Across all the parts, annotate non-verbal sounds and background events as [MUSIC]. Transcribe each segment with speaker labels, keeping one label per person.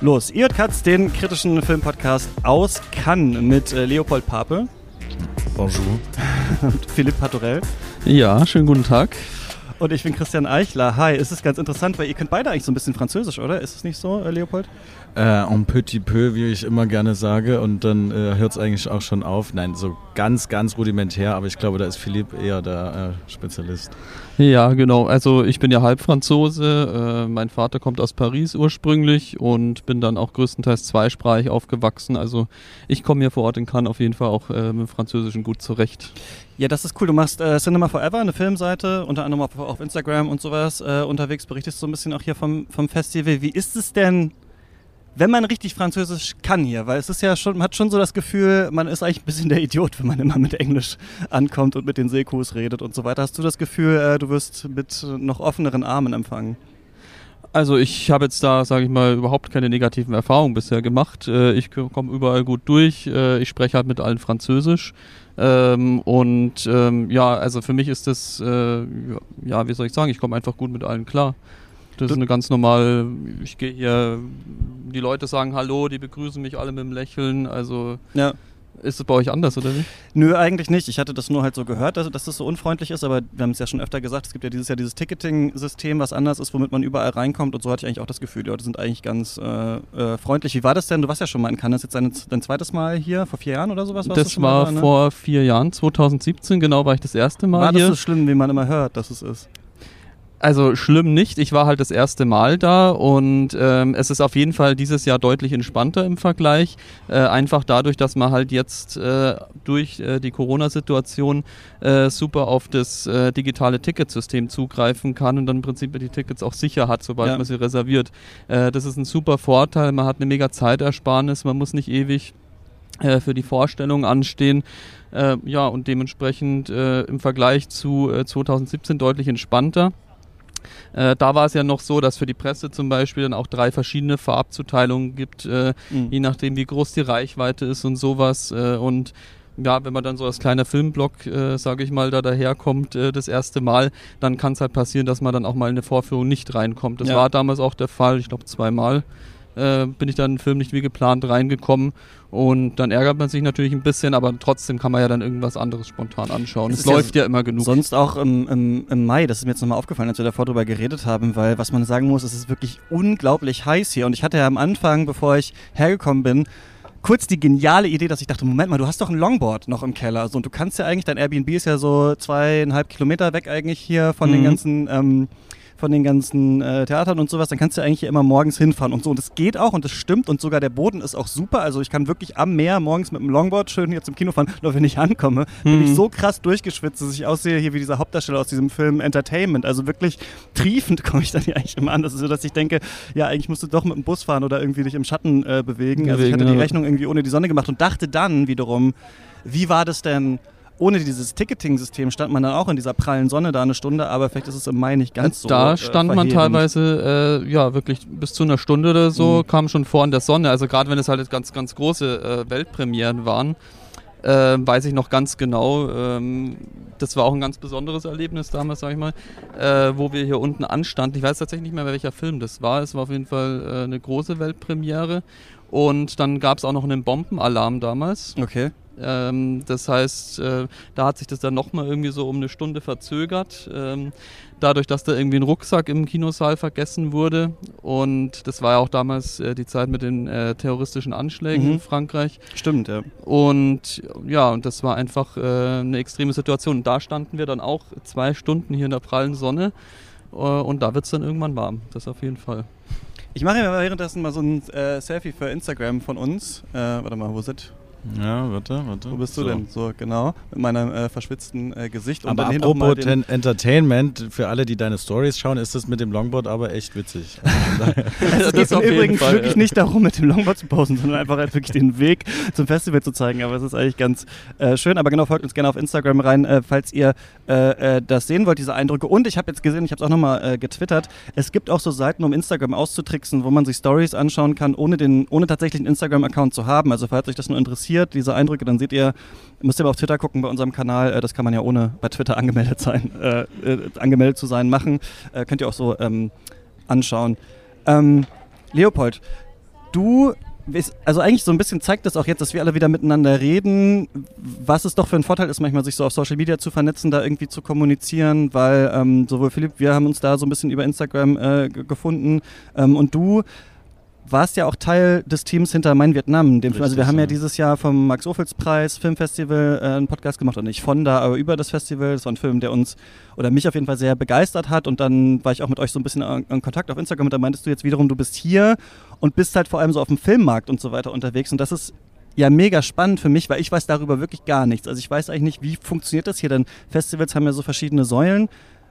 Speaker 1: los. Ihr Katz, den kritischen Filmpodcast aus Cannes mit äh, Leopold Pape.
Speaker 2: Bonjour. [LAUGHS]
Speaker 1: und Philipp Patorell.
Speaker 3: Ja, schönen guten Tag.
Speaker 1: Und ich bin Christian Eichler. Hi, es ist ganz interessant, weil ihr könnt beide eigentlich so ein bisschen Französisch, oder? Ist es nicht so, äh, Leopold?
Speaker 2: Äh, un petit peu, wie ich immer gerne sage. Und dann äh, hört es eigentlich auch schon auf. Nein, so ganz, ganz rudimentär. Aber ich glaube, da ist Philipp eher der äh, Spezialist.
Speaker 3: Ja, genau. Also ich bin ja Halbfranzose. Äh, mein Vater kommt aus Paris ursprünglich und bin dann auch größtenteils zweisprachig aufgewachsen. Also ich komme hier vor Ort in Cannes auf jeden Fall auch äh, mit dem Französischen gut zurecht.
Speaker 1: Ja, das ist cool. Du machst äh, Cinema Forever, eine Filmseite, unter anderem auf, auf Instagram und sowas äh, unterwegs, berichtest so ein bisschen auch hier vom, vom Festival. Wie ist es denn, wenn man richtig Französisch kann hier? Weil es ist ja schon, man hat schon so das Gefühl, man ist eigentlich ein bisschen der Idiot, wenn man immer mit Englisch ankommt und mit den Sekus redet und so weiter. Hast du das Gefühl, äh, du wirst mit noch offeneren Armen empfangen?
Speaker 3: Also ich habe jetzt da, sage ich mal, überhaupt keine negativen Erfahrungen bisher gemacht. Äh, ich komme überall gut durch. Äh, ich spreche halt mit allen Französisch. Ähm, und ähm, ja, also für mich ist das, äh, ja, wie soll ich sagen, ich komme einfach gut mit allen klar. Das ist eine ganz normale, ich gehe hier, die Leute sagen Hallo, die begrüßen mich alle mit dem Lächeln, also ja. Ist es bei euch anders, oder wie?
Speaker 1: Nö, eigentlich nicht. Ich hatte das nur halt so gehört, dass, dass das so unfreundlich ist, aber wir haben es ja schon öfter gesagt, es gibt ja dieses Jahr dieses Ticketing-System, was anders ist, womit man überall reinkommt und so hatte ich eigentlich auch das Gefühl, die Leute sind eigentlich ganz äh, äh, freundlich. Wie war das denn? Du warst ja schon mal in Cannes, jetzt dein, dein zweites Mal hier, vor vier Jahren oder sowas?
Speaker 3: das war da, ne? vor vier Jahren, 2017 genau war ich das erste Mal
Speaker 1: war
Speaker 3: hier. War
Speaker 1: das so schlimm, wie man immer hört, dass es ist?
Speaker 3: Also schlimm nicht. Ich war halt das erste Mal da und ähm, es ist auf jeden Fall dieses Jahr deutlich entspannter im Vergleich. Äh, einfach dadurch, dass man halt jetzt äh, durch äh, die Corona-Situation äh, super auf das äh, digitale Ticketsystem zugreifen kann und dann im Prinzip die Tickets auch sicher hat, sobald ja. man sie reserviert. Äh, das ist ein super Vorteil. Man hat eine mega Zeitersparnis. Man muss nicht ewig für die Vorstellung anstehen. ja, und dementsprechend im Vergleich zu 2017 deutlich entspannter. Äh, da war es ja noch so, dass für die Presse zum Beispiel dann auch drei verschiedene Farbzuteilungen gibt, äh, mhm. je nachdem wie groß die Reichweite ist und sowas. Äh, und ja, wenn man dann so als kleiner Filmblock, äh, sage ich mal, da daherkommt äh, das erste Mal, dann kann es halt passieren, dass man dann auch mal in eine Vorführung nicht reinkommt. Das ja. war damals auch der Fall, ich glaube zweimal äh, bin ich dann in den Film nicht wie geplant reingekommen. Und dann ärgert man sich natürlich ein bisschen, aber trotzdem kann man ja dann irgendwas anderes spontan anschauen. Es, es läuft ja, ja, immer genug.
Speaker 1: Sonst auch im, im, im Mai, das ist mir jetzt nochmal aufgefallen, als wir davor drüber geredet haben, weil was man sagen muss, es ist wirklich unglaublich heiß hier. Und ich hatte ja am Anfang, bevor ich hergekommen bin, kurz die geniale Idee, dass ich dachte, Moment mal, du hast doch ein Longboard noch im Keller. Also, und du kannst ja eigentlich, dein Airbnb ist ja so zweieinhalb Kilometer weg eigentlich hier von mhm. den ganzen ähm, von den ganzen äh, Theatern und sowas, dann kannst du eigentlich immer morgens hinfahren und so. Und das geht auch und das stimmt und sogar der Boden ist auch super. Also ich kann wirklich am Meer morgens mit dem Longboard schön hier zum Kino fahren. Nur wenn ich ankomme, mhm. bin ich mhm. so krass durchgeschwitzt, dass ich aussehe hier wie dieser Hauptdarsteller aus diesem Film Entertainment. Also wirklich triefend [LAUGHS] komme ich dann hier eigentlich immer an. Das ist so, dass ich denke, ja, eigentlich musst du doch mit dem Bus fahren oder irgendwie dich im Schatten äh, bewegen. Also ich hatte die Rechnung irgendwie ohne die Sonne gemacht und dachte dann wiederum, wie war das denn? Ohne dieses Ticketing-System stand man dann auch in dieser prallen Sonne da eine Stunde, aber vielleicht ist es im Mai nicht ganz so.
Speaker 3: Da äh, stand man teilweise äh, ja wirklich bis zu einer Stunde oder so, mhm. kam schon vor in der Sonne. Also gerade wenn es halt ganz, ganz große äh, Weltpremieren waren, äh, weiß ich noch ganz genau. Ähm, das war auch ein ganz besonderes Erlebnis damals, sag ich mal, äh, wo wir hier unten anstanden. Ich weiß tatsächlich nicht mehr, welcher Film das war. Es war auf jeden Fall äh, eine große Weltpremiere. Und dann gab es auch noch einen Bombenalarm damals.
Speaker 1: Okay.
Speaker 3: Ähm, das heißt, äh, da hat sich das dann nochmal irgendwie so um eine Stunde verzögert. Ähm, dadurch, dass da irgendwie ein Rucksack im Kinosaal vergessen wurde. Und das war ja auch damals äh, die Zeit mit den äh, terroristischen Anschlägen mhm. in Frankreich.
Speaker 1: Stimmt, ja.
Speaker 3: Und ja, und das war einfach äh, eine extreme Situation. Und da standen wir dann auch zwei Stunden hier in der prallen Sonne. Äh, und da wird es dann irgendwann warm. Das auf jeden Fall.
Speaker 1: Ich mache ja währenddessen mal so ein äh, Selfie für Instagram von uns. warte mal, wo sind
Speaker 2: ja, warte, warte.
Speaker 1: Wo bist du so. denn? So, genau. Mit meinem äh, verschwitzten äh, Gesicht.
Speaker 2: Und aber apropos Entertainment, für alle, die deine Stories schauen, ist das mit dem Longboard aber echt witzig. [LAUGHS]
Speaker 1: Also, [LAUGHS] es geht übrigens Fall, wirklich ja. nicht darum, mit dem Longboard zu posen, sondern einfach halt wirklich den Weg zum Festival zu zeigen. Aber es ist eigentlich ganz äh, schön. Aber genau, folgt uns gerne auf Instagram rein, äh, falls ihr äh, äh, das sehen wollt, diese Eindrücke. Und ich habe jetzt gesehen, ich habe es auch nochmal getwittert, es gibt auch so Seiten, um Instagram auszutricksen, wo man sich Stories anschauen kann, ohne, den, ohne tatsächlich einen Instagram-Account zu haben. Also falls euch das nur interessiert, interessiert, diese Eindrücke, dann seht ihr, müsst ihr mal auf Twitter gucken bei unserem Kanal. Äh, das kann man ja ohne bei Twitter angemeldet sein, äh, äh, angemeldet zu sein, machen. Äh, könnt ihr auch so ähm, anschauen. Ähm, Leopold, du also eigentlich so ein bisschen zeigt das auch jetzt, dass wir alle wieder miteinander reden, was es doch für ein Vorteil ist, manchmal sich so auf Social Media zu vernetzen, da irgendwie zu kommunizieren, weil ähm, sowohl Philipp, wir haben uns da so ein bisschen über Instagram äh, gefunden ähm, und du warst ja auch Teil des Teams hinter Mein Vietnam. Richtig, also wir haben ja, ja dieses Jahr vom Max-Ophüls-Preis Filmfestival äh, einen Podcast gemacht und nicht von da, aber über das Festival. Das war ein Film, der uns oder mich auf jeden Fall sehr begeistert hat und dann war ich auch mit euch so ein bisschen in Kontakt auf Instagram und da meintest du jetzt wiederum, du bist hier und bist halt vor allem so auf dem Filmmarkt und so weiter unterwegs und das ist ja mega spannend für mich, weil ich weiß darüber wirklich gar nichts. Also ich weiß eigentlich nicht, wie funktioniert das hier, denn Festivals haben ja so verschiedene Säulen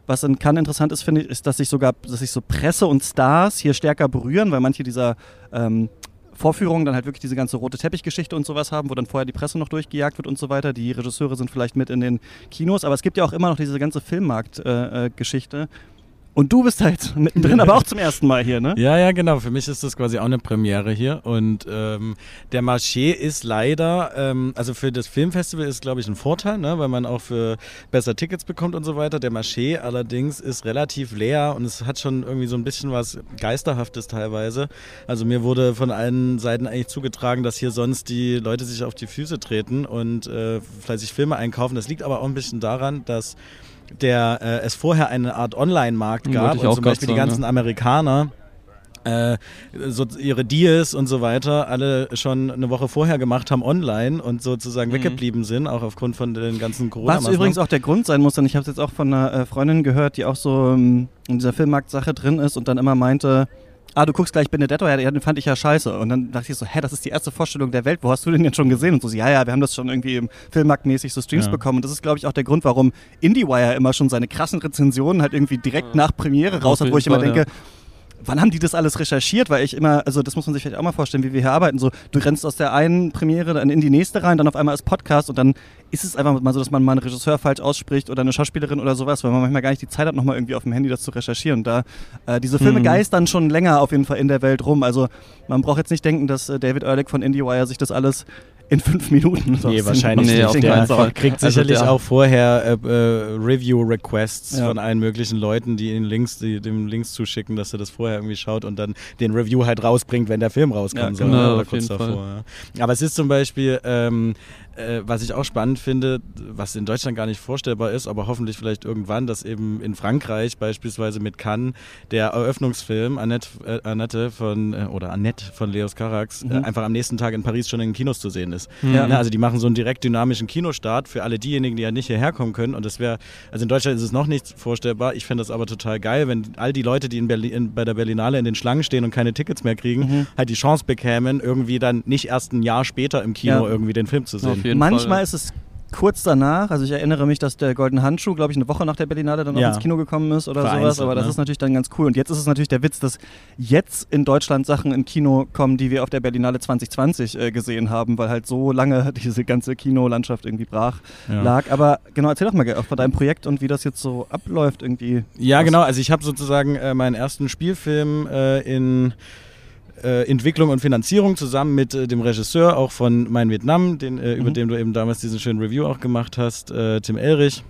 Speaker 1: was in Cannes interessant ist, finde ich, ist, dass sich sogar, dass sich so Presse und Stars hier stärker berühren, weil manche dieser ähm, Vorführungen dann halt wirklich diese ganze rote Teppichgeschichte und sowas haben, wo dann vorher die Presse noch durchgejagt wird und so weiter. Die Regisseure sind vielleicht mit in den Kinos, aber es gibt ja auch immer noch diese ganze Filmmarktgeschichte. Äh, äh, und du bist halt [LAUGHS] mittendrin, aber auch zum ersten Mal hier, ne?
Speaker 2: Ja, ja, genau. Für mich ist das quasi auch eine Premiere hier. Und ähm, der Marché ist leider, ähm, also für das Filmfestival ist, glaube ich, ein Vorteil, ne? weil man auch für besser Tickets bekommt und so weiter. Der Marché allerdings ist relativ leer und es hat schon irgendwie so ein bisschen was Geisterhaftes teilweise. Also mir wurde von allen Seiten eigentlich zugetragen, dass hier sonst die Leute sich auf die Füße treten und äh, fleißig Filme einkaufen. Das liegt aber auch ein bisschen daran, dass der äh, es vorher eine Art Online-Markt gab und zum Beispiel sagen, die ganzen ja. Amerikaner äh, so ihre Deals und so weiter alle schon eine Woche vorher gemacht haben online und sozusagen mhm. weggeblieben sind, auch aufgrund von den ganzen corona
Speaker 1: Was übrigens auch der Grund sein muss, denn ich habe es jetzt auch von einer äh, Freundin gehört, die auch so ähm, in dieser Filmmarkt-Sache drin ist und dann immer meinte, ah, du guckst gleich Benedetto, ja, den fand ich ja scheiße. Und dann dachte ich so, hä, das ist die erste Vorstellung der Welt, wo hast du den jetzt schon gesehen? Und so, ja, ja, wir haben das schon irgendwie im Filmmarktmäßig so Streams ja. bekommen. Und das ist, glaube ich, auch der Grund, warum IndieWire immer schon seine krassen Rezensionen halt irgendwie direkt nach Premiere raus hat, wo ich immer denke, wann haben die das alles recherchiert? Weil ich immer, also das muss man sich vielleicht auch mal vorstellen, wie wir hier arbeiten. So, du rennst aus der einen Premiere dann in die nächste rein, dann auf einmal als Podcast und dann ist es einfach mal so, dass man mal einen Regisseur falsch ausspricht oder eine Schauspielerin oder sowas, weil man manchmal gar nicht die Zeit hat, nochmal irgendwie auf dem Handy das zu recherchieren. Und da äh, diese Filme mhm. geistern schon länger auf jeden Fall in der Welt rum. Also man braucht jetzt nicht denken, dass äh, David Ehrlich von IndieWire sich das alles in fünf Minuten.
Speaker 2: Nee, wahrscheinlich nee, nicht. Der, der kriegt also sicherlich auch vorher äh, äh, Review-Requests ja. von allen möglichen Leuten, die ihn Links, die dem Links zuschicken, dass er das vorher irgendwie schaut und dann den Review halt rausbringt, wenn der Film rauskommt. Ja, genau, so, oder kurz davor. Ja. Aber es ist zum Beispiel ähm, äh, was ich auch spannend finde, was in Deutschland gar nicht vorstellbar ist, aber hoffentlich vielleicht irgendwann, dass eben in Frankreich beispielsweise mit Cannes der Eröffnungsfilm Annette, äh, Annette von äh, oder Annette von Leos Carax äh, mhm. einfach am nächsten Tag in Paris schon in den Kinos zu sehen ist. Mhm. Ja, also die machen so einen direkt dynamischen Kinostart für alle diejenigen, die ja nicht hierher kommen können und das wäre, also in Deutschland ist es noch nicht vorstellbar. Ich fände das aber total geil, wenn all die Leute, die in Berlin, in, bei der Berlinale in den Schlangen stehen und keine Tickets mehr kriegen, mhm. halt die Chance bekämen, irgendwie dann nicht erst ein Jahr später im Kino ja. irgendwie den Film zu sehen
Speaker 1: jeden Manchmal Fall. ist es kurz danach, also ich erinnere mich, dass der Golden Handschuh, glaube ich, eine Woche nach der Berlinale dann ja. auch ins Kino gekommen ist oder Vereinzelt, sowas, aber das ne? ist natürlich dann ganz cool. Und jetzt ist es natürlich der Witz, dass jetzt in Deutschland Sachen im Kino kommen, die wir auf der Berlinale 2020 äh, gesehen haben, weil halt so lange [LAUGHS] diese ganze Kinolandschaft irgendwie brach ja. lag. Aber genau, erzähl doch mal von deinem Projekt und wie das jetzt so abläuft irgendwie.
Speaker 2: Ja, genau, also ich habe sozusagen äh, meinen ersten Spielfilm äh, in äh, Entwicklung und Finanzierung zusammen mit äh, dem Regisseur auch von Mein Vietnam, den, äh, mhm. über den du eben damals diesen schönen Review auch gemacht hast, äh, Tim Elrich.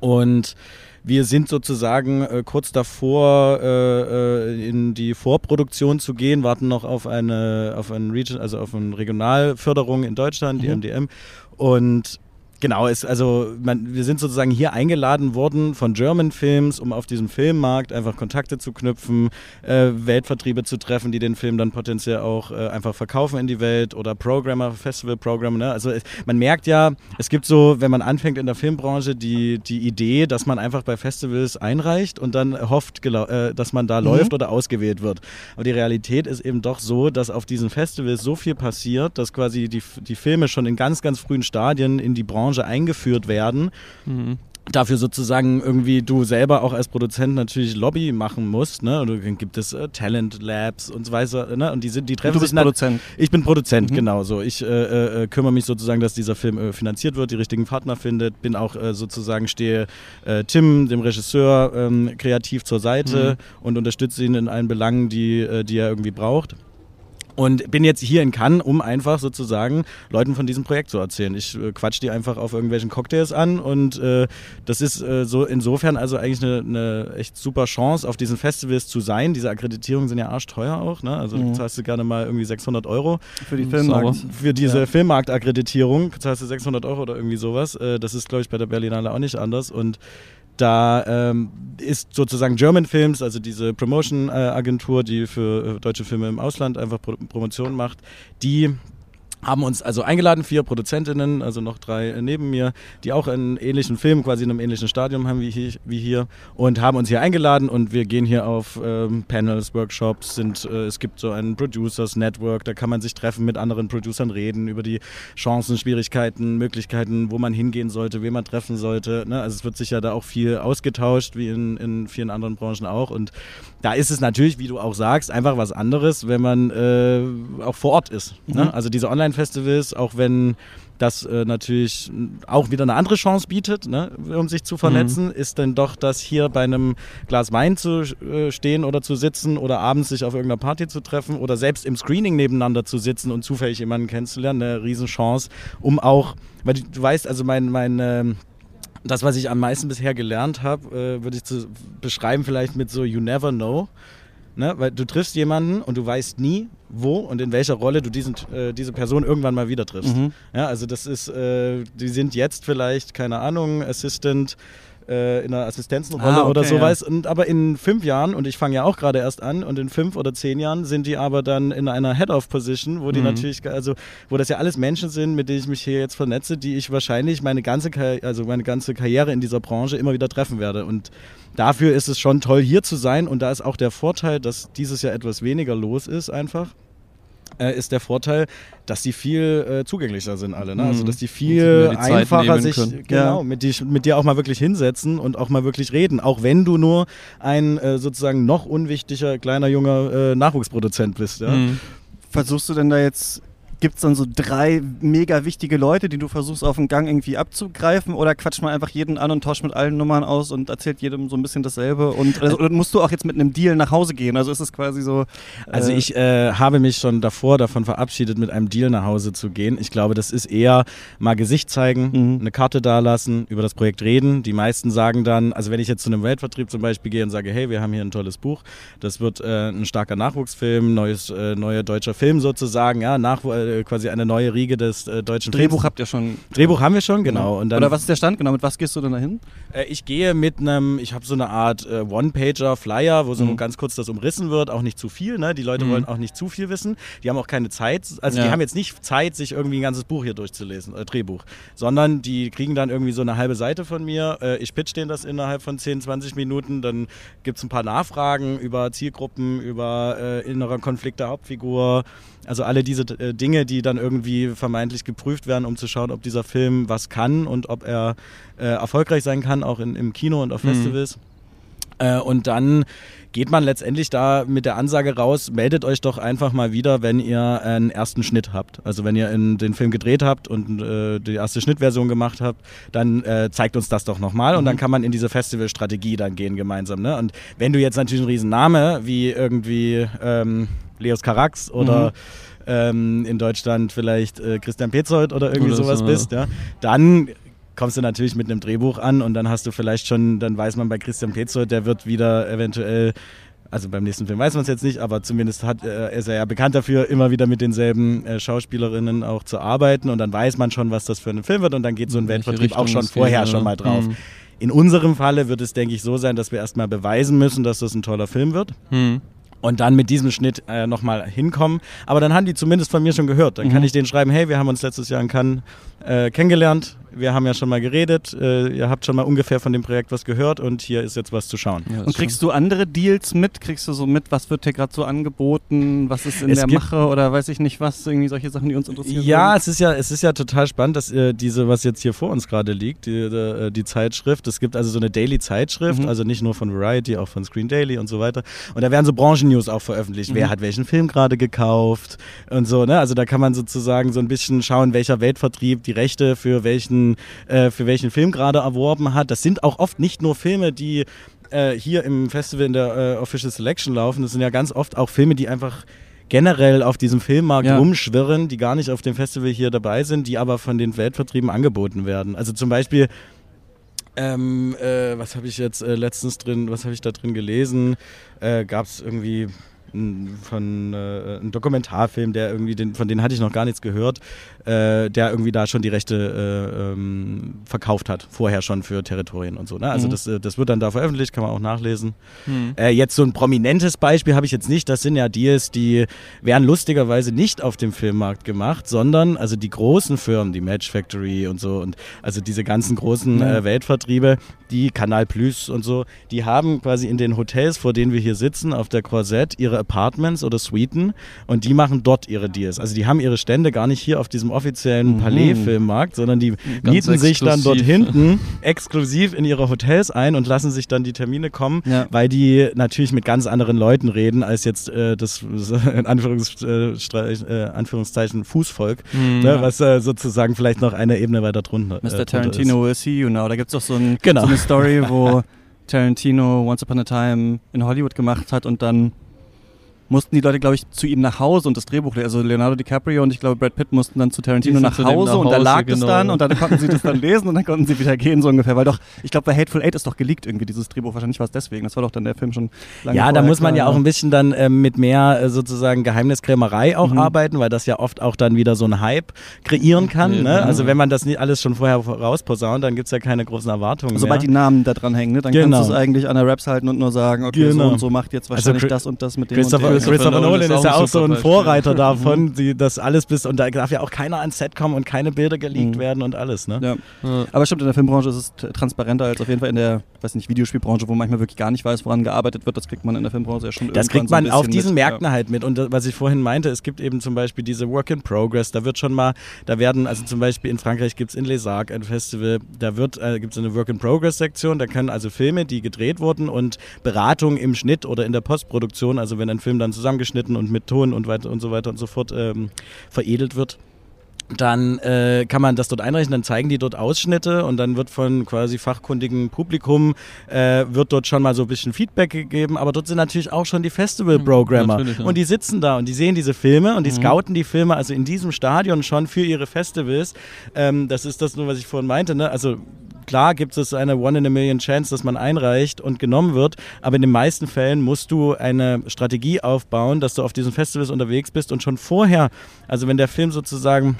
Speaker 2: Und wir sind sozusagen äh, kurz davor, äh, in die Vorproduktion zu gehen, warten noch auf eine, auf ein Region, also auf eine Regionalförderung in Deutschland, die mhm. MDM. Und Genau, ist also man, wir sind sozusagen hier eingeladen worden von German Films, um auf diesem Filmmarkt einfach Kontakte zu knüpfen, äh, Weltvertriebe zu treffen, die den Film dann potenziell auch äh, einfach verkaufen in die Welt oder Programmer, Festival-Programmer. Ne? Also es, man merkt ja, es gibt so, wenn man anfängt in der Filmbranche, die, die Idee, dass man einfach bei Festivals einreicht und dann hofft, äh, dass man da mhm. läuft oder ausgewählt wird. Aber die Realität ist eben doch so, dass auf diesen Festivals so viel passiert, dass quasi die, die Filme schon in ganz, ganz frühen Stadien in die Branche Branche eingeführt werden. Mhm dafür sozusagen irgendwie du selber auch als Produzent natürlich Lobby machen musst, ne? Und dann gibt es äh, Talent Labs und so weiter, ne? Und die sind, die treffen
Speaker 1: du bist
Speaker 2: sich
Speaker 1: Produzent.
Speaker 2: Ich bin Produzent, mhm. genau so. Ich äh, äh, äh, kümmere mich sozusagen, dass dieser Film äh, finanziert wird, die richtigen Partner findet, bin auch äh, sozusagen stehe Tim, dem Regisseur, ähm, kreativ zur Seite mhm. und unterstütze ihn in allen Belangen, die, die er irgendwie braucht. Und bin jetzt hier in Cannes, um einfach sozusagen Leuten von diesem Projekt zu erzählen. Ich äh, quatsch die einfach auf irgendwelchen Cocktails an und äh, das ist äh, so insofern also eigentlich eine, eine, echt super Chance, auf diesen Festivals zu sein. Diese Akkreditierungen sind ja arschteuer auch, ne? Also mhm. zahlst du gerne mal irgendwie 600 Euro.
Speaker 1: Für die Filmmarkt.
Speaker 2: Für diese ja. Filmmarktakkreditierung zahlst du 600 Euro oder irgendwie sowas. Äh, das ist, glaube ich, bei der Berlinale auch nicht anders und da ähm, ist sozusagen German Films, also diese Promotion-Agentur, die für äh, deutsche Filme im Ausland einfach Pro Promotion macht, die haben uns also eingeladen, vier Produzentinnen, also noch drei äh, neben mir, die auch einen ähnlichen Film, quasi in einem ähnlichen Stadium haben wie hier, wie hier und haben uns hier eingeladen und wir gehen hier auf ähm, Panels, Workshops, sind, äh, es gibt so ein Producers Network, da kann man sich treffen, mit anderen Producern reden über die Chancen, Schwierigkeiten, Möglichkeiten, wo man hingehen sollte, wen man treffen sollte. Ne? Also es wird sich ja da auch viel ausgetauscht, wie in, in vielen anderen Branchen auch und da ist es natürlich, wie du auch sagst, einfach was anderes, wenn man äh, auch vor Ort ist. Ne? Mhm. Also diese Online-Festivals, auch wenn das äh, natürlich auch wieder eine andere Chance bietet, ne, um sich zu vernetzen, mhm. ist dann doch das hier bei einem Glas Wein zu äh, stehen oder zu sitzen oder abends sich auf irgendeiner Party zu treffen oder selbst im Screening nebeneinander zu sitzen und zufällig jemanden kennenzulernen, eine Riesenchance, um auch, weil du, weißt, also mein, mein äh, das, was ich am meisten bisher gelernt habe, äh, würde ich zu beschreiben vielleicht mit so You never know. Ne? Weil du triffst jemanden und du weißt nie, wo und in welcher Rolle du diesen, äh, diese Person irgendwann mal wieder triffst. Mhm. Ja, also das ist, äh, die sind jetzt vielleicht, keine Ahnung, Assistant äh, in einer Assistenzenrolle ah, okay, oder sowas. Ja. Und, aber in fünf Jahren, und ich fange ja auch gerade erst an, und in fünf oder zehn Jahren sind die aber dann in einer Head-of-Position, wo die mhm. natürlich, also wo das ja alles Menschen sind, mit denen ich mich hier jetzt vernetze, die ich wahrscheinlich meine ganze, also meine ganze Karriere in dieser Branche immer wieder treffen werde. Und dafür ist es schon toll, hier zu sein. Und da ist auch der Vorteil, dass dieses Jahr etwas weniger los ist einfach äh, ist der Vorteil, dass die viel äh, zugänglicher sind alle. Ne? Also mhm. dass die viel die einfacher sich genau, ja. mit, die, mit dir auch mal wirklich hinsetzen und auch mal wirklich reden. Auch wenn du nur ein äh, sozusagen noch unwichtiger kleiner junger äh, Nachwuchsproduzent bist. Ja? Mhm.
Speaker 1: Versuchst du denn da jetzt Gibt es dann so drei mega wichtige Leute, die du versuchst auf dem Gang irgendwie abzugreifen oder quatscht man einfach jeden an und tauscht mit allen Nummern aus und erzählt jedem so ein bisschen dasselbe? Und also, musst du auch jetzt mit einem Deal nach Hause gehen? Also ist es quasi so.
Speaker 2: Äh also ich äh, habe mich schon davor davon verabschiedet, mit einem Deal nach Hause zu gehen. Ich glaube, das ist eher mal Gesicht zeigen, mhm. eine Karte dalassen, über das Projekt reden. Die meisten sagen dann, also wenn ich jetzt zu einem Weltvertrieb zum Beispiel gehe und sage, hey, wir haben hier ein tolles Buch, das wird äh, ein starker Nachwuchsfilm, neues, äh, neuer deutscher Film sozusagen, ja, Nachwuchs äh, quasi eine neue Riege des äh, deutschen
Speaker 1: Drehbuch Films. habt ihr schon.
Speaker 2: Drehbuch haben wir schon, genau.
Speaker 1: Und dann, Oder was ist der Stand genau? Mit was gehst du denn dahin?
Speaker 2: Äh, ich gehe mit einem, ich habe so eine Art äh, One-Pager-Flyer, wo so mhm. ganz kurz das umrissen wird, auch nicht zu viel. Ne? Die Leute mhm. wollen auch nicht zu viel wissen. Die haben auch keine Zeit, also ja. die haben jetzt nicht Zeit, sich irgendwie ein ganzes Buch hier durchzulesen, äh, Drehbuch, sondern die kriegen dann irgendwie so eine halbe Seite von mir. Ich pitch denen das innerhalb von 10, 20 Minuten. Dann gibt es ein paar Nachfragen über Zielgruppen, über äh, innerer Konflikt der Hauptfigur. Also alle diese äh, Dinge, die dann irgendwie vermeintlich geprüft werden, um zu schauen, ob dieser Film was kann und ob er äh, erfolgreich sein kann, auch in, im Kino und auf mhm. Festivals. Äh, und dann geht man letztendlich da mit der Ansage raus, meldet euch doch einfach mal wieder, wenn ihr einen ersten Schnitt habt. Also wenn ihr in den Film gedreht habt und äh, die erste Schnittversion gemacht habt, dann äh, zeigt uns das doch nochmal mhm. und dann kann man in diese Festivalstrategie dann gehen gemeinsam. Ne? Und wenn du jetzt natürlich einen riesen Name wie irgendwie ähm, Leos Carax oder mhm. Ähm, in Deutschland vielleicht äh, Christian Petzold oder irgendwie oder sowas so, bist, ja, dann kommst du natürlich mit einem Drehbuch an und dann hast du vielleicht schon, dann weiß man bei Christian Petzold, der wird wieder eventuell also beim nächsten Film weiß man es jetzt nicht, aber zumindest hat, äh, ist er ja bekannt dafür, immer wieder mit denselben äh, Schauspielerinnen auch zu arbeiten und dann weiß man schon, was das für ein Film wird und dann geht so ein Weltvertrieb auch schon vorher geht, schon mal drauf. Mhm. In unserem Falle wird es, denke ich, so sein, dass wir erstmal beweisen müssen, dass das ein toller Film wird. Mhm und dann mit diesem Schnitt äh, nochmal hinkommen. Aber dann haben die zumindest von mir schon gehört. Dann mhm. kann ich denen schreiben, hey, wir haben uns letztes Jahr in Cannes äh, kennengelernt wir haben ja schon mal geredet, äh, ihr habt schon mal ungefähr von dem Projekt was gehört und hier ist jetzt was zu schauen.
Speaker 1: Ja, und kriegst du andere Deals mit? Kriegst du so mit, was wird dir gerade so angeboten, was ist in es der Mache oder weiß ich nicht was, irgendwie solche Sachen, die uns interessieren?
Speaker 2: Ja, es ist ja, es ist ja total spannend, dass äh, diese, was jetzt hier vor uns gerade liegt, die, die, äh, die, Zeitschrift, es gibt also so eine Daily-Zeitschrift, mhm. also nicht nur von Variety, auch von Screen Daily und so weiter. Und da werden so Branchen-News auch veröffentlicht. Mhm. Wer hat welchen Film gerade gekauft und so, ne? Also da kann man sozusagen so ein bisschen schauen, welcher Weltvertrieb die Rechte für welchen, äh, für welchen Film gerade erworben hat. Das sind auch oft nicht nur Filme, die äh, hier im Festival in der äh, Official Selection laufen. Das sind ja ganz oft auch Filme, die einfach generell auf diesem Filmmarkt
Speaker 1: Ja.
Speaker 2: rumschwirren, die gar nicht auf dem Festival hier dabei sind, die aber von den Weltvertrieben angeboten werden. Also zum Beispiel ähm, äh, was habe ich jetzt äh, letztens drin, was habe ich da drin gelesen? Äh, Gab es irgendwie von äh, einen Dokumentarfilm, der irgendwie, den, von denen hatte ich noch gar nichts gehört, äh, der irgendwie da schon die Rechte äh, ähm, verkauft hat, vorher schon für Territorien und so. Ne? Also
Speaker 1: Mhm.
Speaker 2: das, äh, das wird dann da veröffentlicht, kann man auch nachlesen.
Speaker 3: Hm.
Speaker 2: Äh, jetzt so ein prominentes Beispiel habe ich jetzt nicht. Das sind ja Deals, die werden lustigerweise nicht auf dem Filmmarkt gemacht, sondern also die großen Firmen, die Match Factory und so und also diese ganzen großen
Speaker 1: Ja.
Speaker 2: äh, Weltvertriebe, die Kanal Plus und so, die haben quasi in den Hotels, vor denen wir hier sitzen, auf der Croisette ihre Apartments oder Suiten und die machen dort ihre Deals. Also die haben ihre Stände gar nicht hier auf diesem offiziellen
Speaker 1: Mhm.
Speaker 2: Palais-Filmmarkt, sondern die
Speaker 3: Ganz
Speaker 2: mieten sich dann dort hinten exklusiv in ihre Hotels ein und lassen sich dann die Termine kommen
Speaker 1: Ja.
Speaker 2: weil die natürlich mit ganz anderen Leuten reden als jetzt äh, das in Anführungsstreich- äh, Anführungszeichen Fußvolk,
Speaker 3: Hm.
Speaker 2: ne, was äh, sozusagen vielleicht noch eine Ebene weiter drunter. äh,
Speaker 1: Mr.
Speaker 2: drunter
Speaker 1: Tarantino will see you now. Da gibt es doch so, ein,
Speaker 2: Genau.
Speaker 1: so eine Story, wo [LAUGHS] Tarantino Once Upon a Time in Hollywood gemacht hat und dann mussten die Leute, glaube ich, zu ihm nach Hause und das Drehbuch, also Leonardo DiCaprio und ich glaube Brad Pitt mussten dann zu Tarantino
Speaker 3: Die
Speaker 1: nach Hause
Speaker 3: nach
Speaker 1: und da
Speaker 3: Hause,
Speaker 1: lag es
Speaker 3: genau.
Speaker 1: dann und dann konnten sie das dann lesen und dann konnten sie wieder gehen, so ungefähr. Weil doch, ich glaube, bei Hateful Eight ist doch geleakt irgendwie dieses Drehbuch. Wahrscheinlich war es deswegen. Das war doch dann der Film schon lange
Speaker 2: Ja, da muss man ja auch ein bisschen dann ähm, mit mehr äh, sozusagen Geheimniskrämerei auch
Speaker 1: Mhm.
Speaker 2: arbeiten, weil das ja oft auch dann wieder so einen Hype kreieren kann.
Speaker 3: Ja,
Speaker 2: Ne? Also wenn man das nicht alles schon vorher rausposaunt, dann gibt es ja keine großen Erwartungen
Speaker 1: Sobald die
Speaker 2: mehr.
Speaker 1: Namen da dran hängen, ne, dann
Speaker 2: Genau.
Speaker 1: kannst du es eigentlich an der Raps halten und nur sagen, okay, so
Speaker 2: Genau.
Speaker 1: und so macht jetzt wahrscheinlich
Speaker 2: Chri-
Speaker 1: das und das mit dem
Speaker 2: Christopher.
Speaker 3: Christopher
Speaker 2: Nolan ist ja auch so ein. Vorreiter davon, die das alles bis und da darf ja auch keiner ans Set kommen und keine Bilder geleakt
Speaker 1: Mhm.
Speaker 2: werden und alles. Ne?
Speaker 1: Ja.
Speaker 3: Ja.
Speaker 1: Aber stimmt, in der Filmbranche ist es transparenter als auf jeden Fall in der, weiß nicht, Videospielbranche, wo man manchmal wirklich gar nicht weiß, woran gearbeitet wird. Das kriegt man in der Filmbranche ja schon
Speaker 2: Das kriegt
Speaker 1: so
Speaker 2: man auf
Speaker 1: bisschen
Speaker 2: diesen
Speaker 1: mit.
Speaker 2: Märkten halt mit. Und das, was ich vorhin meinte, es gibt eben zum Beispiel diese Work in Progress. Da wird schon mal, da werden, also zum Beispiel in Frankreich gibt es in Les Arcs ein Festival, da wird, äh, gibt es eine Work in Progress Sektion. Da können also Filme, die gedreht wurden und Beratung im Schnitt oder in der Postproduktion, also wenn ein Film dann zusammengeschnitten und mit Ton und weiter und so weiter und so fort ähm, veredelt wird. Dann äh, kann man das dort einreichen, dann zeigen die dort Ausschnitte und dann wird von quasi fachkundigem Publikum äh, wird dort schon mal so ein bisschen Feedback gegeben, aber dort sind natürlich auch schon die Festival-Programmer
Speaker 3: natürlich, ja.
Speaker 2: und die sitzen da und die sehen diese Filme und die
Speaker 1: Mhm.
Speaker 2: scouten die Filme also in diesem Stadion schon für ihre Festivals. Ähm, das ist das nur, was ich vorhin meinte, ne? also Klar gibt es eine One in a Million Chance, dass man einreicht und genommen wird, aber in den meisten Fällen musst du eine Strategie aufbauen, dass du auf diesen Festivals unterwegs bist und schon vorher, also wenn der Film sozusagen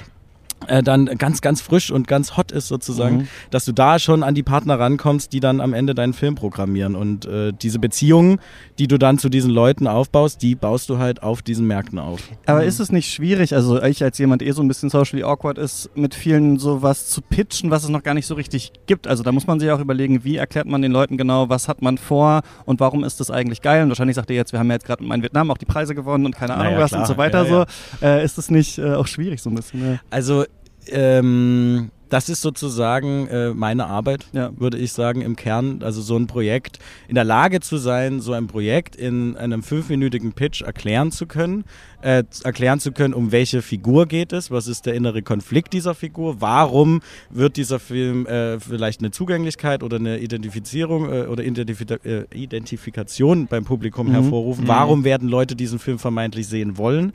Speaker 2: äh, dann ganz, ganz frisch und ganz hot ist sozusagen,
Speaker 1: Mhm.
Speaker 2: dass du da schon an die Partner rankommst, die dann am Ende deinen Film programmieren. Und äh, diese Beziehungen, die du dann zu diesen Leuten aufbaust, die baust du halt auf diesen Märkten auf.
Speaker 1: Aber ist es nicht schwierig, also ich als jemand eh so ein bisschen socially awkward ist, mit vielen sowas zu pitchen, was es noch gar nicht so richtig gibt? Also da muss man sich auch überlegen, wie erklärt man den Leuten genau, was hat man vor und warum ist das eigentlich geil? Und wahrscheinlich sagt ihr jetzt, wir haben ja jetzt gerade in Vietnam auch die Preise gewonnen und keine Ahnung
Speaker 2: Naja,
Speaker 1: was
Speaker 2: klar.
Speaker 1: und so weiter
Speaker 2: Ja,
Speaker 1: so. Äh, ist es nicht äh, auch schwierig so ein bisschen? Ne?
Speaker 2: Also, ähm, das ist sozusagen äh, meine Arbeit,
Speaker 1: Ja.
Speaker 2: würde ich sagen, im Kern. Also so ein Projekt, in der Lage zu sein, so ein Projekt in einem fünfminütigen Pitch erklären zu können, äh, erklären zu können, um welche Figur geht es, was ist der innere Konflikt dieser Figur, warum wird dieser Film äh, vielleicht eine Zugänglichkeit oder eine Identifizierung äh, oder Identifi äh, Identifikation beim Publikum
Speaker 1: Mhm.
Speaker 2: hervorrufen,
Speaker 3: Mhm.
Speaker 2: warum werden Leute diesen Film vermeintlich sehen wollen.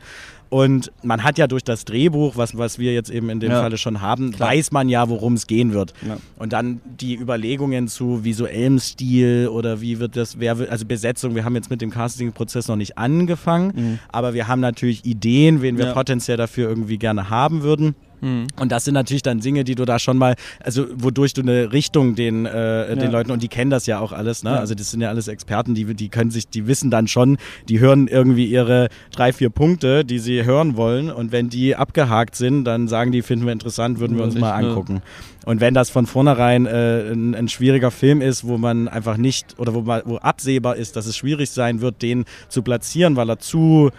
Speaker 2: Und man hat ja durch das Drehbuch, was, was wir jetzt eben in dem
Speaker 1: Ja.
Speaker 2: Falle schon haben,
Speaker 1: Klar.
Speaker 2: weiß man ja, worum es gehen wird.
Speaker 1: Ja.
Speaker 2: Und dann die Überlegungen zu visuellem Stil oder wie wird das, wer wird, also Besetzung, wir haben jetzt mit dem Casting-Prozess noch nicht angefangen,
Speaker 1: Mhm.
Speaker 2: aber wir haben natürlich Ideen, wen wir
Speaker 1: Ja.
Speaker 2: potenziell dafür irgendwie gerne haben würden.
Speaker 3: Hm.
Speaker 2: Und das sind natürlich dann Dinge, die du da schon mal, also wodurch du eine Richtung den, äh,
Speaker 1: Ja.
Speaker 2: den Leuten, und die kennen das ja auch alles, ne?
Speaker 1: Ja.
Speaker 2: Also das sind ja alles Experten, die, die können sich, die wissen dann schon, die hören irgendwie ihre drei, vier Punkte, die sie hören wollen. Und wenn die abgehakt sind, dann sagen die, finden wir interessant, würden wir uns mal
Speaker 3: ne?
Speaker 2: angucken. Und wenn das von vornherein äh, ein, ein schwieriger Film ist, wo man einfach nicht, oder wo, man, wo absehbar ist, dass es schwierig sein wird, den zu platzieren, weil er zu,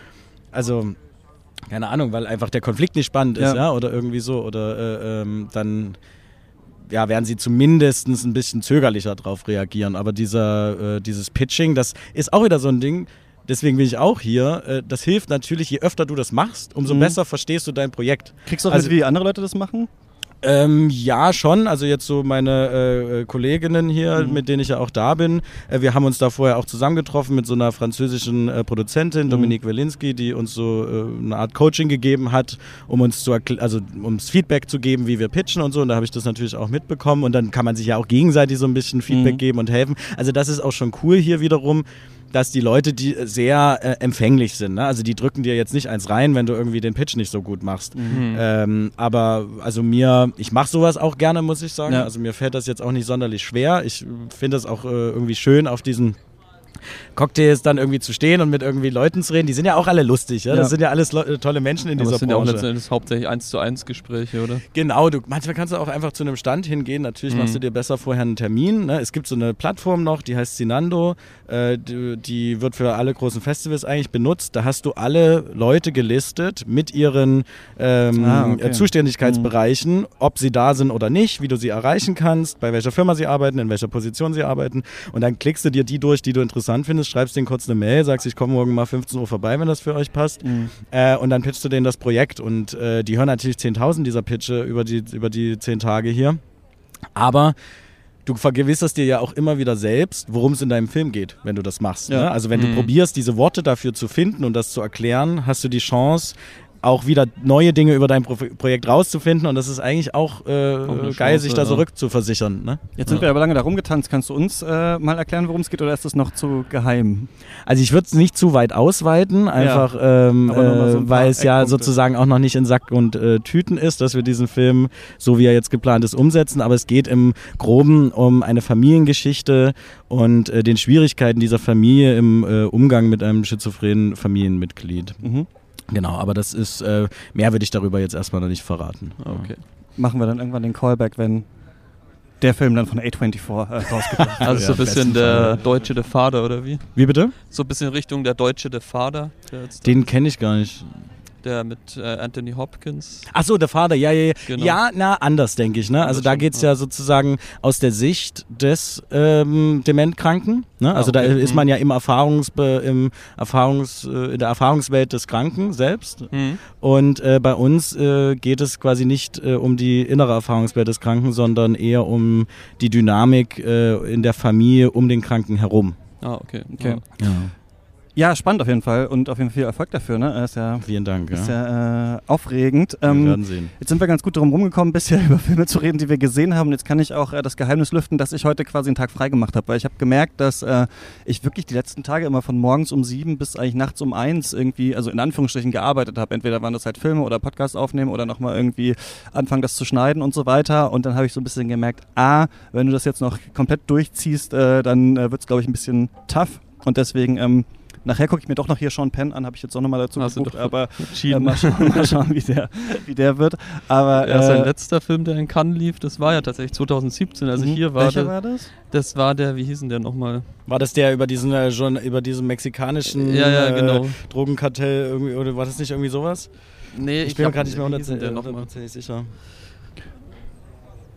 Speaker 2: also keine Ahnung, weil einfach der Konflikt nicht spannend ist,
Speaker 1: Ja.
Speaker 2: ja, oder irgendwie so, oder äh, ähm, dann ja, werden sie zumindest ein bisschen zögerlicher drauf reagieren. Aber dieser, äh, dieses Pitching, das ist auch wieder so ein Ding. Deswegen bin ich auch hier. Äh, das hilft natürlich, je öfter du das machst, umso
Speaker 1: Mhm.
Speaker 2: besser verstehst du dein Projekt.
Speaker 1: Kriegst du auch
Speaker 2: Also-
Speaker 1: mit, wie andere Leute das machen?
Speaker 2: Ähm, ja, schon. Also jetzt so meine äh, äh, Kolleginnen hier, mhm. mit denen ich ja auch da bin. Äh, wir haben uns da vorher auch zusammengetroffen mit so einer französischen äh, Produzentin, mhm. Dominique Welinski, die uns so äh, eine Art Coaching gegeben hat, um uns zu also ums Feedback zu geben, wie wir pitchen und so. Und da habe ich das natürlich auch mitbekommen. Und dann kann man sich ja auch gegenseitig so ein bisschen Feedback mhm. geben und helfen. Also das ist auch schon cool hier wiederum dass die Leute, die sehr äh, empfänglich sind, ne? also die drücken dir jetzt nicht eins rein, wenn du irgendwie den Pitch nicht so gut machst. Mhm. Ähm, aber also mir, ich mache sowas auch gerne, muss ich sagen. Ja. Also mir fällt das jetzt auch nicht sonderlich schwer. Ich finde es auch äh, irgendwie schön auf diesen Cocktails dann irgendwie zu stehen und mit irgendwie Leuten zu reden. Die sind ja auch alle lustig. Ja? Das sind ja alles tolle Menschen in Aber dieser
Speaker 3: das sind Branche. ja auch letztendlich hauptsächlich eins zu eins Gespräche, oder?
Speaker 2: Genau, du, manchmal kannst du auch einfach zu einem Stand hingehen. Natürlich mhm. machst du dir besser vorher einen Termin. Ne? Es gibt so eine Plattform noch, die heißt Sinando. Äh, die, die, wird für alle großen Festivals eigentlich benutzt. Da hast du alle Leute gelistet mit ihren ähm, ah, okay. Zuständigkeitsbereichen, mhm. ob sie da sind oder nicht, wie du sie erreichen kannst, bei welcher Firma sie arbeiten, in welcher Position sie arbeiten. Und dann klickst du dir die durch, die du interessant findest, schreibst denen kurz eine Mail, sagst, ich komme morgen mal 15 Uhr vorbei, wenn das für euch passt. Mhm. Äh, und dann pitchst du denen das Projekt. Und äh, die hören natürlich 10.000 dieser Pitche über die, über die 10 Tage hier. Aber du vergewisserst dir ja auch immer wieder selbst, worum es in deinem Film geht, wenn du das machst. Ja. Ne? Also wenn mhm. du probierst, diese Worte dafür zu finden und das zu erklären, hast du die Chance, auch wieder neue Dinge über dein Pro Projekt rauszufinden und das ist eigentlich auch, äh, auch geil, sich da zurück zu versichern. Ne?
Speaker 1: Jetzt sind ja. wir aber lange da rumgetanzt. Kannst du uns äh, mal erklären, worum es geht oder ist das noch zu geheim?
Speaker 2: Also ich würde es nicht zu weit ausweiten, einfach ja. ähm, äh, so weil es ja sozusagen auch noch nicht in Sack und äh, Tüten ist, dass wir diesen Film, so wie er jetzt geplant ist, umsetzen. Aber es geht im Groben um eine Familiengeschichte und äh, den Schwierigkeiten dieser Familie im äh, Umgang mit einem schizophrenen Familienmitglied. Mhm. Genau, aber das ist, äh, mehr würde ich darüber jetzt erstmal noch nicht verraten.
Speaker 1: Okay. Machen wir dann irgendwann den Callback, wenn der Film dann von A24 äh, rausgebracht [LAUGHS]
Speaker 3: wird. Also so ein bisschen der deutsche The Father, oder wie?
Speaker 2: Wie bitte?
Speaker 3: So ein bisschen Richtung der deutsche The Father.
Speaker 2: Den kenne ich gar nicht
Speaker 3: der mit äh, Anthony Hopkins.
Speaker 2: Ach so, der Vater, ja, ja, ja. Genau. Ja, na, anders, denke ich. Ne? Also da geht es ja sozusagen aus der Sicht des ähm, Dementkranken. Ne? Also ah, okay. da ist man mhm. ja im Erfahrungs, im Erfahrungs, äh, in der Erfahrungswelt des Kranken selbst. Mhm. Und äh, bei uns äh, geht es quasi nicht äh, um die innere Erfahrungswelt des Kranken, sondern eher um die Dynamik äh, in der Familie um den Kranken herum.
Speaker 3: Ah, okay. okay.
Speaker 1: Ja. Ja, spannend auf jeden Fall und auf jeden Fall viel Erfolg dafür. Ne? Ist ja,
Speaker 2: Vielen Dank.
Speaker 1: Ist ja, äh, aufregend.
Speaker 2: Ähm, wir werden sehen.
Speaker 1: Jetzt sind wir ganz gut darum rumgekommen, bisher [LAUGHS] über Filme zu reden, die wir gesehen haben. Und jetzt kann ich auch äh, das Geheimnis lüften, dass ich heute quasi einen Tag frei gemacht habe, weil ich habe gemerkt, dass äh, ich wirklich die letzten Tage immer von morgens um sieben bis eigentlich nachts um eins irgendwie, also in Anführungsstrichen gearbeitet habe. Entweder waren das halt Filme oder Podcast aufnehmen oder nochmal irgendwie anfangen, das zu schneiden und so weiter. Und dann habe ich so ein bisschen gemerkt, ah, wenn du das jetzt noch komplett durchziehst, äh, dann äh, wird es, glaube ich, ein bisschen tough. Und deswegen ähm, Nachher gucke ich mir doch noch hier Sean Penn an, habe ich jetzt auch nochmal dazu Hast gebucht, aber äh, mal schauen, [LAUGHS] mal schauen wie, der, wie der wird. Aber,
Speaker 3: ja, sein äh, letzter Film, der in Cannes lief, das war ja tatsächlich 2017, also mhm. hier war
Speaker 1: Welcher war das?
Speaker 3: Das war der, wie hieß denn der nochmal?
Speaker 2: War das der über diesen äh, schon über diesen mexikanischen
Speaker 3: ja, ja, genau.
Speaker 2: äh, Drogenkartell irgendwie oder war das nicht irgendwie sowas?
Speaker 3: Nee,
Speaker 2: ich, ich bin mir gerade nicht mehr hundertprozentig sicher.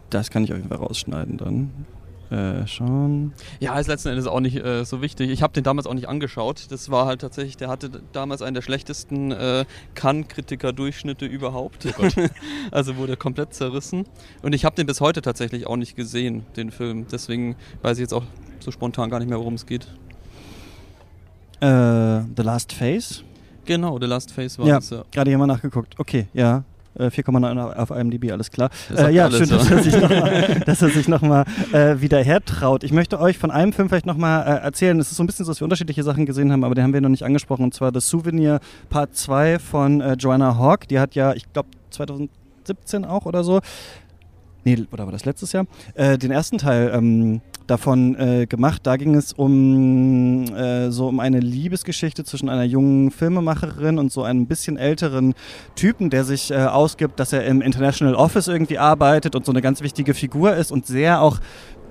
Speaker 1: Das kann ich auf jeden Fall rausschneiden dann. Äh, schon.
Speaker 3: Ja, ist letzten Endes auch nicht äh, so wichtig. Ich habe den damals auch nicht angeschaut. Das war halt tatsächlich, der hatte damals einen der schlechtesten äh, Kann-Kritiker-Durchschnitte überhaupt. Oh [LAUGHS] also wurde komplett zerrissen. Und ich habe den bis heute tatsächlich auch nicht gesehen, den Film. Deswegen weiß ich jetzt auch so spontan gar nicht mehr, worum es geht.
Speaker 1: Äh, The Last Face?
Speaker 3: Genau, The Last Face war
Speaker 1: ja,
Speaker 3: es,
Speaker 1: ja. Gerade hier mal nachgeguckt. Okay, ja. 4,9 äh, auf IMDb, alles klar. Äh, ja, schön, [LAUGHS] dass er sich nochmal noch äh, wieder hertraut. Ich möchte euch von einem Film vielleicht nochmal äh, erzählen. Es ist so ein bisschen so, dass wir unterschiedliche Sachen gesehen haben, aber den haben wir noch nicht angesprochen. Und zwar das Souvenir Part 2 von äh, Joanna Hawk. Die hat ja, ich glaube, 2017 auch oder so. Nee, oder war das letztes Jahr? Äh, den ersten Teil ähm, davon äh, gemacht. Da ging es um äh, so um eine Liebesgeschichte zwischen einer jungen Filmemacherin und so einem bisschen älteren Typen, der sich äh, ausgibt, dass er im International Office irgendwie arbeitet und so eine ganz wichtige Figur ist und sehr auch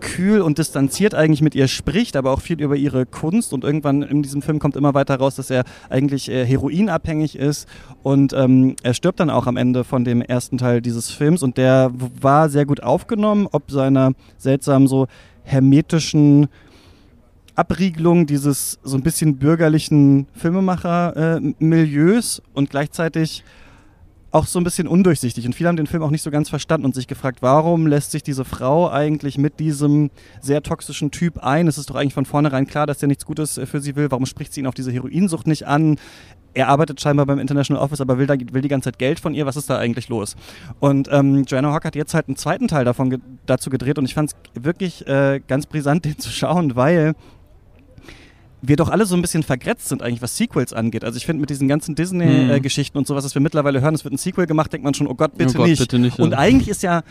Speaker 1: kühl und distanziert eigentlich mit ihr spricht, aber auch viel über ihre Kunst. Und irgendwann in diesem Film kommt immer weiter raus, dass er eigentlich äh, heroinabhängig ist. Und ähm, er stirbt dann auch am Ende von dem ersten Teil dieses Films. Und der war sehr gut aufgenommen, ob seiner seltsam so hermetischen Abriegelung dieses so ein bisschen bürgerlichen Filmemacher-Milieus äh, und gleichzeitig auch so ein bisschen undurchsichtig und viele haben den Film auch nicht so ganz verstanden und sich gefragt, warum lässt sich diese Frau eigentlich mit diesem sehr toxischen Typ ein? Es ist doch eigentlich von vornherein klar, dass der nichts Gutes äh, für sie will. Warum spricht sie ihn auf diese Heroinsucht nicht an? er arbeitet scheinbar beim International Office, aber will, da, will die ganze Zeit Geld von ihr. Was ist da eigentlich los? Und ähm, Joanna Hawk hat jetzt halt einen zweiten Teil davon ge dazu gedreht und ich fand es wirklich äh, ganz brisant, den zu schauen, weil wir doch alle so ein bisschen vergrätzt sind eigentlich, was Sequels angeht. Also ich finde mit diesen ganzen Disney-Geschichten hm. und sowas, was wir mittlerweile hören, es wird ein Sequel gemacht, denkt man schon, oh Gott, bitte oh Gott, nicht. Bitte nicht ja. Und eigentlich ist ja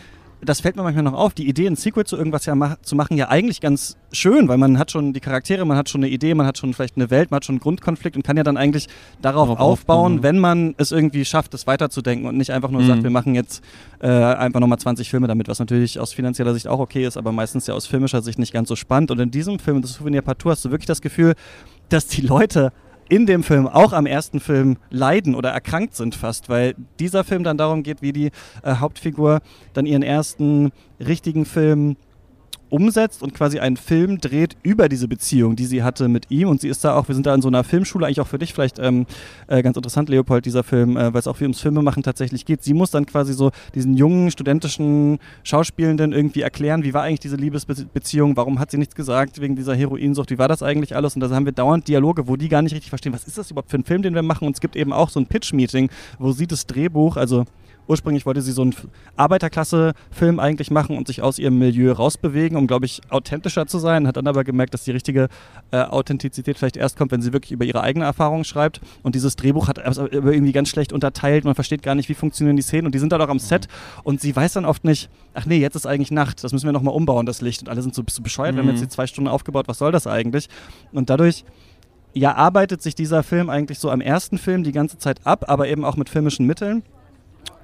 Speaker 1: das fällt mir manchmal noch auf, die Idee, ein Sequel zu irgendwas ja mach, zu machen, ja eigentlich ganz schön, weil man hat schon die Charaktere, man hat schon eine Idee, man hat schon vielleicht eine Welt, man hat schon einen Grundkonflikt und kann ja dann eigentlich darauf aufbauen, aufbauen, wenn man es irgendwie schafft, es weiterzudenken und nicht einfach nur mhm. sagt, wir machen jetzt äh, einfach nochmal 20 Filme damit, was natürlich aus finanzieller Sicht auch okay ist, aber meistens ja aus filmischer Sicht nicht ganz so spannend. Und in diesem Film, das Souvenir Partout, hast du wirklich das Gefühl, dass die Leute in dem Film auch am ersten Film leiden oder erkrankt sind fast, weil dieser Film dann darum geht, wie die äh, Hauptfigur dann ihren ersten richtigen Film umsetzt und quasi einen Film dreht über diese Beziehung, die sie hatte mit ihm. Und sie ist da auch, wir sind da in so einer Filmschule, eigentlich auch für dich vielleicht ähm, äh, ganz interessant, Leopold, dieser Film, äh, weil es auch wie ums Filmemachen tatsächlich geht. Sie muss dann quasi so diesen jungen, studentischen Schauspielenden irgendwie erklären, wie war eigentlich diese Liebesbeziehung, warum hat sie nichts gesagt wegen dieser Heroinsucht, wie war das eigentlich alles? Und da haben wir dauernd Dialoge, wo die gar nicht richtig verstehen, was ist das überhaupt für ein Film, den wir machen? Und es gibt eben auch so ein Pitch-Meeting, wo sie das Drehbuch, also ursprünglich wollte sie so einen Arbeiterklasse-Film eigentlich machen und sich aus ihrem Milieu rausbewegen, um, glaube ich, authentischer zu sein. Hat dann aber gemerkt, dass die richtige äh, Authentizität vielleicht erst kommt, wenn sie wirklich über ihre eigene Erfahrung schreibt. Und dieses Drehbuch hat also irgendwie ganz schlecht unterteilt. Man versteht gar nicht, wie funktionieren die Szenen. Und die sind dann auch am Set. Und sie weiß dann oft nicht, ach nee, jetzt ist eigentlich Nacht. Das müssen wir nochmal umbauen, das Licht. Und alle sind so, so bescheuert. Mhm. Wir haben jetzt mhm. die zwei Stunden aufgebaut. Was soll das eigentlich? Und dadurch ja, arbeitet sich dieser Film eigentlich so am ersten Film die ganze Zeit ab, aber eben auch mit filmischen Mitteln.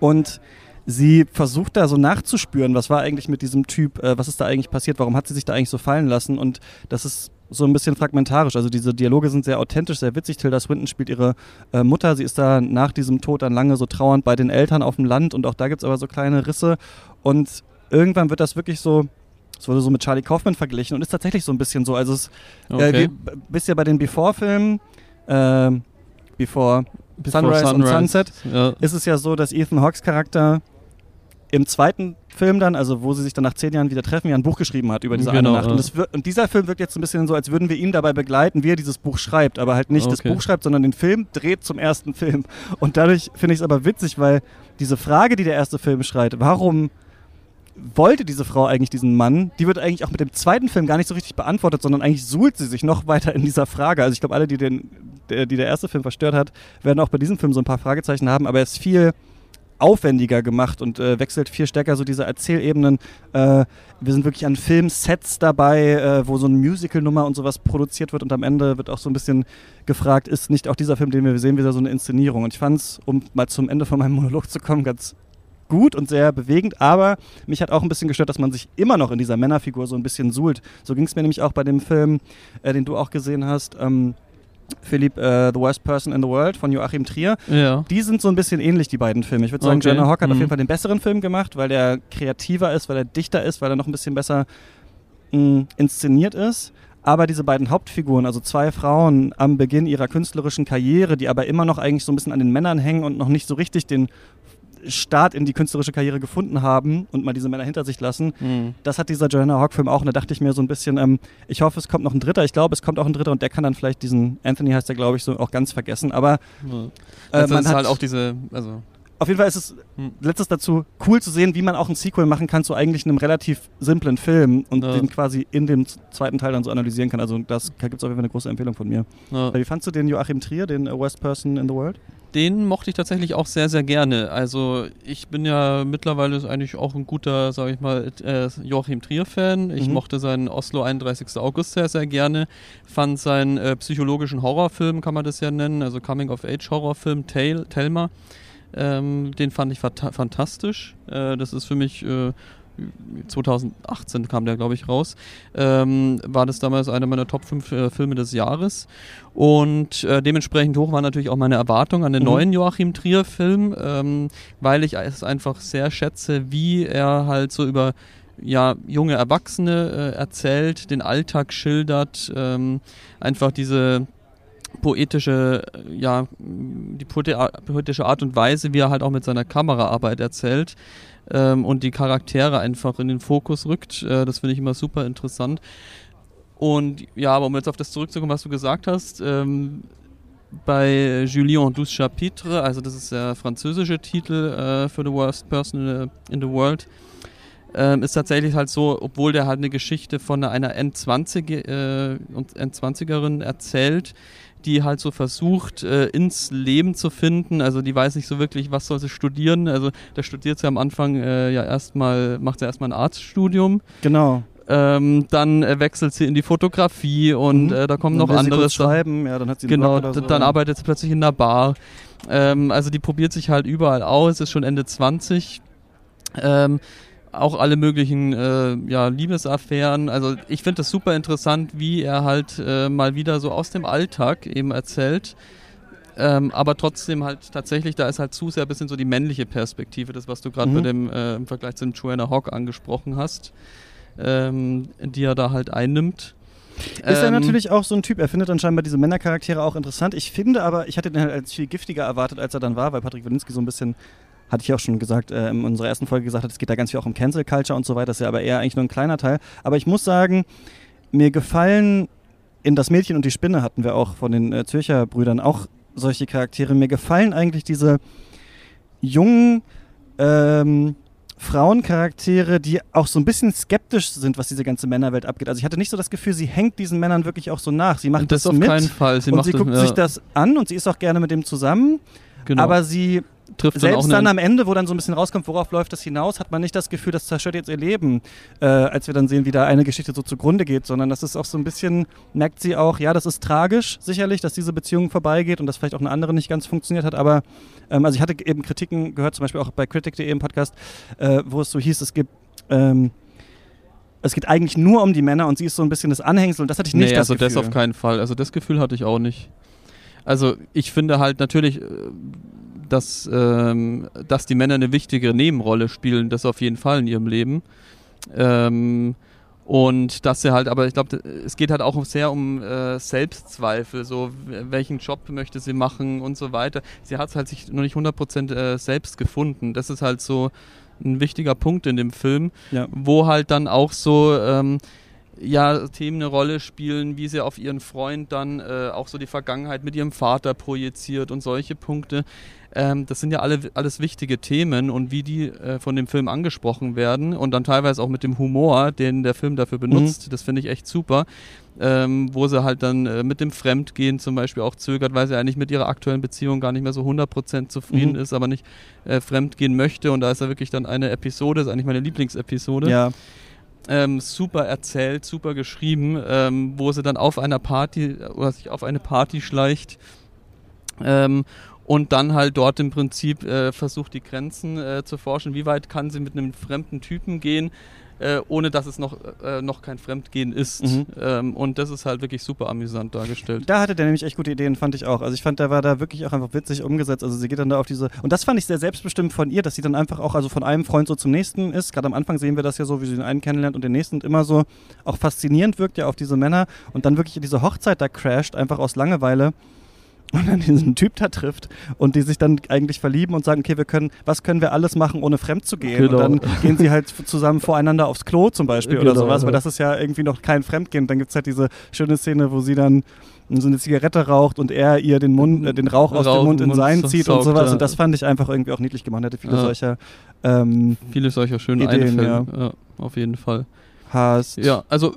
Speaker 1: Und sie versucht da so nachzuspüren, was war eigentlich mit diesem Typ, äh, was ist da eigentlich passiert, warum hat sie sich da eigentlich so fallen lassen und das ist so ein bisschen fragmentarisch. Also diese Dialoge sind sehr authentisch, sehr witzig. Tilda Swinton spielt ihre äh, Mutter. Sie ist da nach diesem Tod dann lange so trauernd bei den Eltern auf dem Land und auch da gibt es aber so kleine Risse. Und irgendwann wird das wirklich so, es wurde so mit Charlie Kaufman verglichen und ist tatsächlich so ein bisschen so. Also es äh, okay. äh, bist ja bei den Before-Filmen, äh, Before Sunrise, Sunrise, und Sunset, ja. ist es ja so, dass Ethan Hawks Charakter im zweiten Film dann, also wo sie sich dann nach zehn Jahren wieder treffen, ja ein Buch geschrieben hat über diese genau, eine Nacht. Ja. Und, wird, und, dieser Film wirkt jetzt ein bisschen so, als würden wir ihn dabei begleiten, wie er dieses Buch schreibt, aber halt nicht okay. das Buch schreibt, sondern den Film dreht zum ersten Film. Und dadurch finde ich es aber witzig, weil diese Frage, die der erste Film schreit, warum wollte diese Frau eigentlich diesen Mann, die wird eigentlich auch mit dem zweiten Film gar nicht so richtig beantwortet, sondern eigentlich suhlt sie sich noch weiter in dieser Frage. Also ich glaube, alle, die, den, der, die der erste Film verstört hat, werden auch bei diesem Film so ein paar Fragezeichen haben, aber er ist viel aufwendiger gemacht und äh, wechselt viel stärker so diese Erzählebenen. Äh, wir sind wirklich an Filmsets dabei, äh, wo so eine Musical-Nummer und sowas produziert wird und am Ende wird auch so ein bisschen gefragt, ist nicht auch dieser Film, den wir sehen, wieder so eine Inszenierung. Und ich fand es, um mal zum Ende von meinem Monolog zu kommen, ganz gut und sehr bewegend, aber mich hat auch ein bisschen gestört, dass man sich immer noch in dieser Männerfigur so ein bisschen suhlt. So ging es mir nämlich auch bei dem Film, äh, den du auch gesehen hast. Ähm, Philipp, uh, The Worst Person in the World von Joachim Trier. Ja. Die sind so ein bisschen ähnlich, die beiden Filme. Ich würde sagen, okay. Jenna Hawk hat mhm. auf jeden Fall den besseren Film gemacht, weil der kreativer ist, weil er dichter ist, weil er noch ein bisschen besser mh, mm, inszeniert ist. Aber diese beiden Hauptfiguren, also zwei Frauen am Beginn ihrer künstlerischen Karriere, die aber immer noch eigentlich so ein bisschen an den Männern hängen und noch nicht so richtig den Start in die künstlerische Karriere gefunden haben und mal diese Männer hinter sich lassen. Mhm. Das hat dieser Joanna Hawk-Film auch. Und da dachte ich mir so ein bisschen, ähm, ich hoffe, es kommt noch ein dritter. Ich glaube, es kommt auch ein dritter und der kann dann vielleicht diesen, Anthony heißt der, glaube ich, so auch ganz vergessen. Aber
Speaker 3: mhm. äh, man hat halt auch diese, also
Speaker 1: auf jeden Fall ist es hm. letztes dazu cool zu sehen, wie man auch ein Sequel machen kann zu eigentlich einem relativ simplen Film und ja. den quasi in dem zweiten Teil dann so analysieren kann. Also das da gibt es auf jeden Fall eine große Empfehlung von mir. Ja. Wie fandst du den Joachim Trier, den Worst Person in the World?
Speaker 3: den mochte ich tatsächlich auch sehr, sehr gerne. Also ich bin ja mittlerweile eigentlich auch ein guter, sage ich mal, äh, Joachim Trier-Fan. Ich mhm. mochte seinen Oslo 31. August sehr, sehr gerne. Fand seinen äh, psychologischen Horrorfilm, kann man das ja nennen, also Coming-of-Age-Horrorfilm, Thelma. Ähm, den fand ich fantastisch. Äh, das ist für mich äh, 2018 kam der, glaube ich, raus, ähm, war das damals einer meiner Top 5 äh, Filme des Jahres. Und äh, dementsprechend hoch war natürlich auch meine Erwartung an den mhm. neuen Joachim Trier-Film, ähm, weil ich es einfach sehr schätze, wie er halt so über ja, junge Erwachsene äh, erzählt, den Alltag schildert, ähm, einfach diese poetische, ja, die poetische Art und Weise, wie er halt auch mit seiner Kameraarbeit erzählt ähm, und die Charaktere einfach in den Fokus rückt. Äh, das finde ich immer super interessant. Und ja, aber um jetzt auf das zurückzukommen, was du gesagt hast, ähm, bei Julien Douze Chapitres, also das ist der französische Titel äh, für The Worst Person in the, World, ähm, ist tatsächlich halt so, obwohl der halt eine Geschichte von einer N20 äh, und N20erin erzählt, die halt so versucht, äh, ins Leben zu finden. Also die weiß nicht so wirklich, was soll sie studieren. Also da studiert sie am Anfang äh, ja erstmal, macht sie erstmal ein Arztstudium.
Speaker 1: Genau.
Speaker 3: Ähm, dann äh, wechselt sie in die Fotografie und mhm. äh, da kommen noch andere
Speaker 1: schreiben, ja, dann hat sie
Speaker 3: genau, so. dann arbeitet sie plötzlich in einer Bar. Ähm, also die probiert sich halt überall aus, ist schon Ende 20. Ähm, auch alle möglichen äh, ja, Liebesaffären. Also ich finde das super interessant, wie er halt äh, mal wieder so aus dem Alltag eben erzählt. Ähm, aber trotzdem halt tatsächlich, da ist halt zu sehr ein bisschen so die männliche Perspektive, das was du gerade mhm. dem äh, im Vergleich zu dem Joanna Hawk angesprochen hast ähm, die er da halt einnimmt.
Speaker 1: Ist ähm, er natürlich auch so ein Typ, er findet dann scheinbar diese Männercharaktere auch interessant. Ich finde aber, ich hatte den halt als viel giftiger erwartet, als er dann war, weil Patrick Walinski so ein bisschen, hatte ich auch schon gesagt, äh, in unserer ersten Folge gesagt hat, es geht da ganz viel auch um Cancel Culture und so weiter, das ist ja aber eher eigentlich nur ein kleiner Teil. Aber ich muss sagen, mir gefallen in Das Mädchen und die Spinne hatten wir auch von den äh, Zürcher Brüdern auch solche Charaktere. Mir gefallen eigentlich diese jungen, ähm, Frauencharaktere, die auch so ein bisschen skeptisch sind, was diese ganze Männerwelt abgeht. Also ich hatte nicht so das Gefühl, sie hängt diesen Männern wirklich auch so nach. Sie macht das,
Speaker 3: das
Speaker 1: auf
Speaker 3: mit keinen Fall.
Speaker 1: Sie und sie guckt das, ja. sich das an und sie ist auch gerne mit dem zusammen. Genau. Aber sie trifft Selbst dann, dann am Ende, wo dann so ein bisschen rauskommt, worauf läuft das hinaus, hat man nicht das Gefühl, das zerstört jetzt ihr Leben, äh, als wir dann sehen, wie da eine Geschichte so zugrunde geht, sondern das ist auch so ein bisschen, merkt sie auch, ja, das ist tragisch, sicherlich, dass diese Beziehung vorbeigeht und dass vielleicht auch eine andere nicht ganz funktioniert hat, aber ähm, also ich hatte eben Kritiken gehört, zum Beispiel auch bei Critic.de im Podcast, äh, wo es so hieß, es gibt ähm, es geht eigentlich nur um die Männer und sie ist so ein bisschen das Anhängsel und das hatte ich nicht nee,
Speaker 3: das
Speaker 1: also
Speaker 3: Gefühl. das auf keinen Fall. Also das Gefühl hatte ich auch nicht. Also ich finde halt natürlich, äh, dass, ähm, dass die Männer eine wichtige Nebenrolle spielen, das auf jeden Fall in ihrem Leben. Ähm, und dass sie halt, aber ich glaube, es geht halt auch sehr um äh, Selbstzweifel, so welchen Job möchte sie machen und so weiter. Sie hat halt sich noch nicht 100% äh, selbst gefunden. Das ist halt so ein wichtiger Punkt in dem Film, ja. wo halt dann auch so ähm, ja, Themen eine Rolle spielen, wie sie auf ihren Freund dann äh, auch so die Vergangenheit mit ihrem Vater projiziert und solche Punkte. Ähm, das sind ja alle, alles wichtige Themen und wie die äh, von dem Film angesprochen werden und dann teilweise auch mit dem Humor, den der Film dafür benutzt, mhm. das finde ich echt super. Ähm, wo sie halt dann äh, mit dem Fremdgehen zum Beispiel auch zögert, weil sie eigentlich mit ihrer aktuellen Beziehung gar nicht mehr so 100% zufrieden mhm. ist, aber nicht äh, fremdgehen möchte. Und da ist ja wirklich dann eine Episode, das ist eigentlich meine Lieblingsepisode.
Speaker 1: Ja.
Speaker 3: Ähm, super erzählt, super geschrieben, ähm, wo sie dann auf einer Party oder sich auf eine Party schleicht ähm, und dann halt dort im Prinzip äh, versucht, die Grenzen äh, zu forschen. Wie weit kann sie mit einem fremden Typen gehen, äh, ohne dass es noch, äh, noch kein Fremdgehen ist. Mhm. Ähm, und das ist halt wirklich super amüsant dargestellt.
Speaker 1: Da hatte der nämlich echt gute Ideen, fand ich auch. Also ich fand, der war da wirklich auch einfach witzig umgesetzt. Also sie geht dann da auf diese. Und das fand ich sehr selbstbestimmt von ihr, dass sie dann einfach auch also von einem Freund so zum nächsten ist. Gerade am Anfang sehen wir das ja so, wie sie den einen kennenlernt und den nächsten und immer so auch faszinierend wirkt ja auf diese Männer und dann wirklich diese Hochzeit da crasht, einfach aus Langeweile und dann diesen Typ da trifft und die sich dann eigentlich verlieben und sagen, okay, wir können, was können wir alles machen, ohne fremd zu gehen? Genau. Und dann gehen sie halt zusammen voreinander aufs Klo zum Beispiel genau, oder sowas, ja. weil das ist ja irgendwie noch kein Fremdgehen. Dann gibt es halt diese schöne Szene, wo sie dann so eine Zigarette raucht und er ihr den Mund, äh, den Rauch aus dem Mund in seinen zieht und sowas. Ja. Und das fand ich einfach irgendwie auch niedlich gemacht. Er hatte viele ja. solcher ähm,
Speaker 3: viele solcher schönen Ideen, Einfälle, ja. auf jeden Fall.
Speaker 1: Hast.
Speaker 3: Ja, also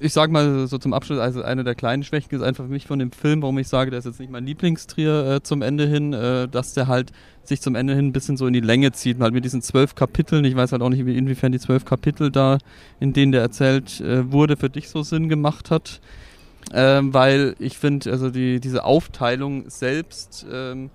Speaker 3: ich sag mal so zum Abschluss, also eine der kleinen Schwächen ist einfach für mich von dem Film, warum ich sage, der ist jetzt nicht mein Lieblingstrier äh, zum Ende hin, äh, dass der halt sich zum Ende hin ein bisschen so in die Länge zieht, halt mit diesen zwölf Kapiteln. Ich weiß halt auch nicht, inwiefern die zwölf Kapitel da, in denen der erzählt äh, wurde, für dich so Sinn gemacht hat. Ähm, weil ich finde, also die, diese Aufteilung selbst ähm,